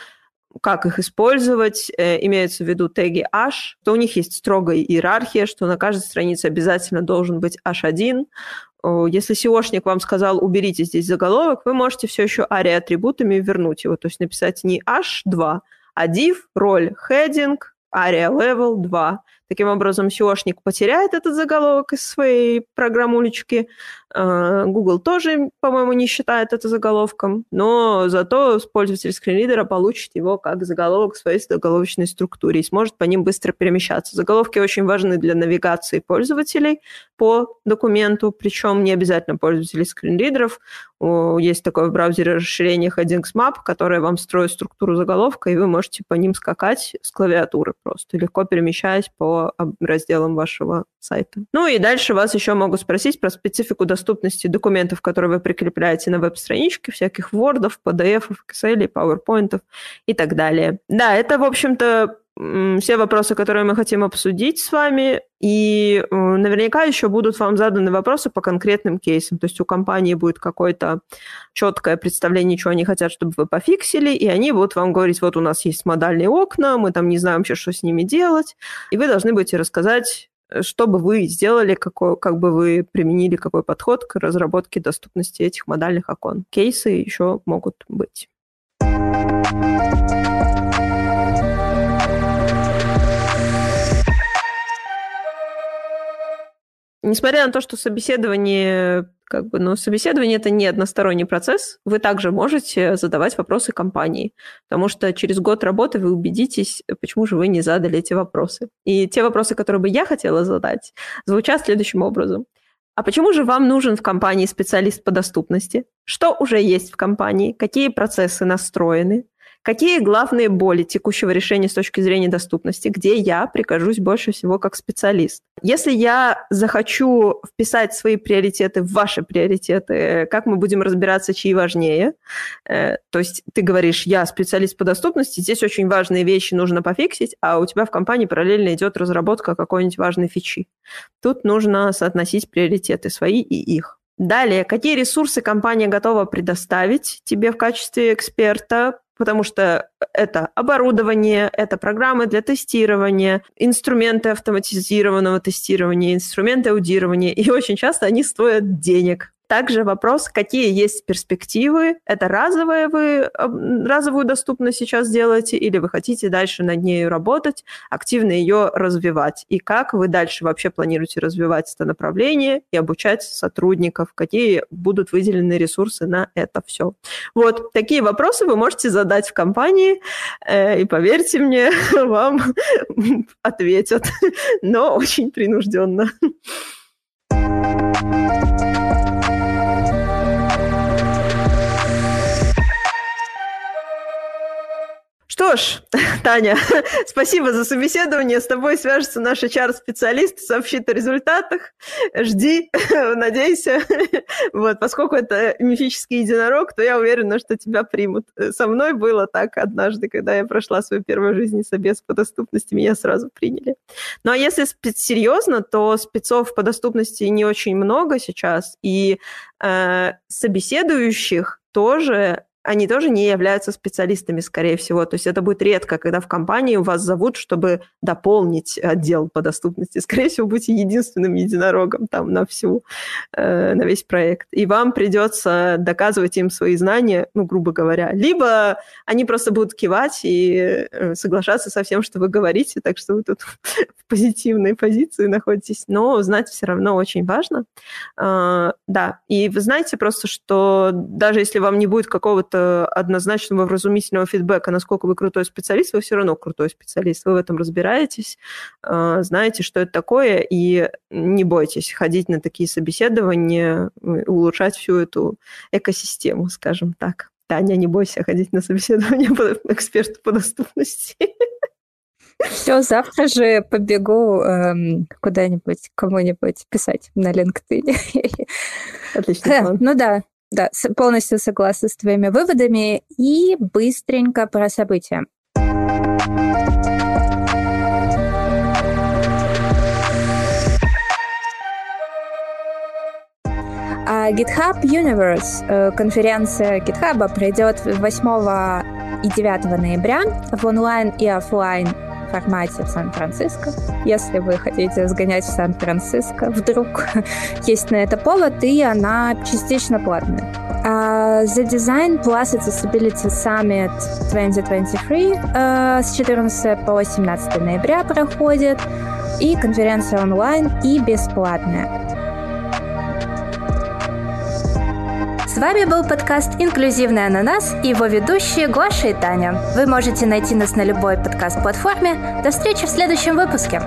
как их использовать, э, имеются в виду теги H, то у них есть строгая иерархия, что на каждой странице обязательно должен быть H1. Если SEOшник вам сказал, уберите здесь заголовок, вы можете все еще ARIA-атрибутами вернуть его, то есть написать не H2, а div, роль, heading, ARIA level 2. Таким образом, SEOшник потеряет этот заголовок из своей программулечки. А, Google тоже, по-моему, не считает это заголовком, но зато пользователь скринридера получит его как заголовок в своей заголовочной структуре и сможет по ним быстро перемещаться. Заголовки очень важны для навигации пользователей по документу, причем не обязательно пользователей скринридеров. Есть такое в браузере расширение Headings Map, которое вам строит структуру заголовка, и вы можете по ним скакать с клавиатуры просто, легко перемещаясь по разделам вашего сайта. Ну и дальше вас еще могут спросить про специфику доступности документов, которые вы прикрепляете на веб-страничке, всяких Word, PDF, Excel, PowerPoint и так далее. Да, это, в общем-то, все вопросы, которые мы хотим обсудить с вами, и э, наверняка еще будут вам заданы вопросы по конкретным кейсам. То есть у компании будет какое-то четкое представление, что они хотят, чтобы вы пофиксили, и они будут вам говорить, вот у нас есть модальные окна, мы там не знаем вообще, что с ними делать, и вы должны будете рассказать что бы вы сделали, какой, как бы вы применили какой подход к разработке доступности этих модальных окон. Кейсы еще могут быть. Несмотря на то, что собеседование как бы, но собеседование это не односторонний процесс. Вы также можете задавать вопросы компании, потому что через год работы вы убедитесь, почему же вы не задали эти вопросы. И те вопросы, которые бы я хотела задать, звучат следующим образом. А почему же вам нужен в компании специалист по доступности? Что уже есть в компании? Какие процессы настроены? Какие главные боли текущего решения с точки зрения доступности, где я прикажусь больше всего как специалист? Если я захочу вписать свои приоритеты в ваши приоритеты, как мы будем разбираться, чьи важнее? Э, то есть ты говоришь, я специалист по доступности, здесь очень важные вещи нужно пофиксить, а у тебя в компании параллельно идет разработка какой-нибудь важной фичи. Тут нужно соотносить приоритеты свои и их. Далее, какие ресурсы компания готова предоставить тебе в качестве эксперта потому что это оборудование, это программы для тестирования, инструменты автоматизированного тестирования, инструменты аудирования, и очень часто они стоят денег. Также вопрос, какие есть перспективы. Это разовое вы, разовую доступность сейчас делаете, или вы хотите дальше над ней работать, активно ее развивать. И как вы дальше вообще планируете развивать это направление и обучать сотрудников, какие будут выделены ресурсы на это все. Вот такие вопросы вы можете задать в компании, э, и поверьте мне, вам ответят, но очень принужденно. Что ж, Таня, спасибо за собеседование. С тобой свяжется наш HR-специалист, сообщит о результатах. Жди, надейся. Вот, поскольку это мифический единорог, то я уверена, что тебя примут. Со мной было так однажды, когда я прошла свою первую жизнь собес по доступности, меня сразу приняли. Ну а если серьезно, то спецов по доступности не очень много сейчас, и э, собеседующих тоже они тоже не являются специалистами, скорее всего. То есть это будет редко, когда в компании вас зовут, чтобы дополнить отдел по доступности. Скорее всего, будете единственным единорогом там на всю, э, на весь проект. И вам придется доказывать им свои знания, ну, грубо говоря. Либо они просто будут кивать и э, соглашаться со всем, что вы говорите, так что вы тут в позитивной позиции находитесь. Но знать все равно очень важно. Э, да, и вы знаете просто, что даже если вам не будет какого-то какого-то однозначного вразумительного фидбэка, насколько вы крутой специалист, вы все равно крутой специалист, вы в этом разбираетесь, а, знаете, что это такое, и не бойтесь ходить на такие собеседования, улучшать всю эту экосистему, скажем так. Таня, не бойся ходить на собеседование по эксперту по доступности. Все, завтра же побегу эм, куда-нибудь, кому-нибудь писать на LinkedIn. Отличный план. Ну да, да, полностью согласна с твоими выводами. И быстренько про события. А GitHub Universe, э, конференция GitHub, пройдет 8 и 9 ноября в онлайн и офлайн формате в Сан-Франциско. Если вы хотите сгонять в Сан-Франциско, вдруг есть на это повод, и она частично платная. Uh, the Design Plus Accessibility Summit 2023 uh, с 14 по 18 ноября проходит, и конференция онлайн и бесплатная. Вами был подкаст «Инклюзивный ананас» и его ведущие Гоша и Таня. Вы можете найти нас на любой подкаст-платформе. До встречи в следующем выпуске.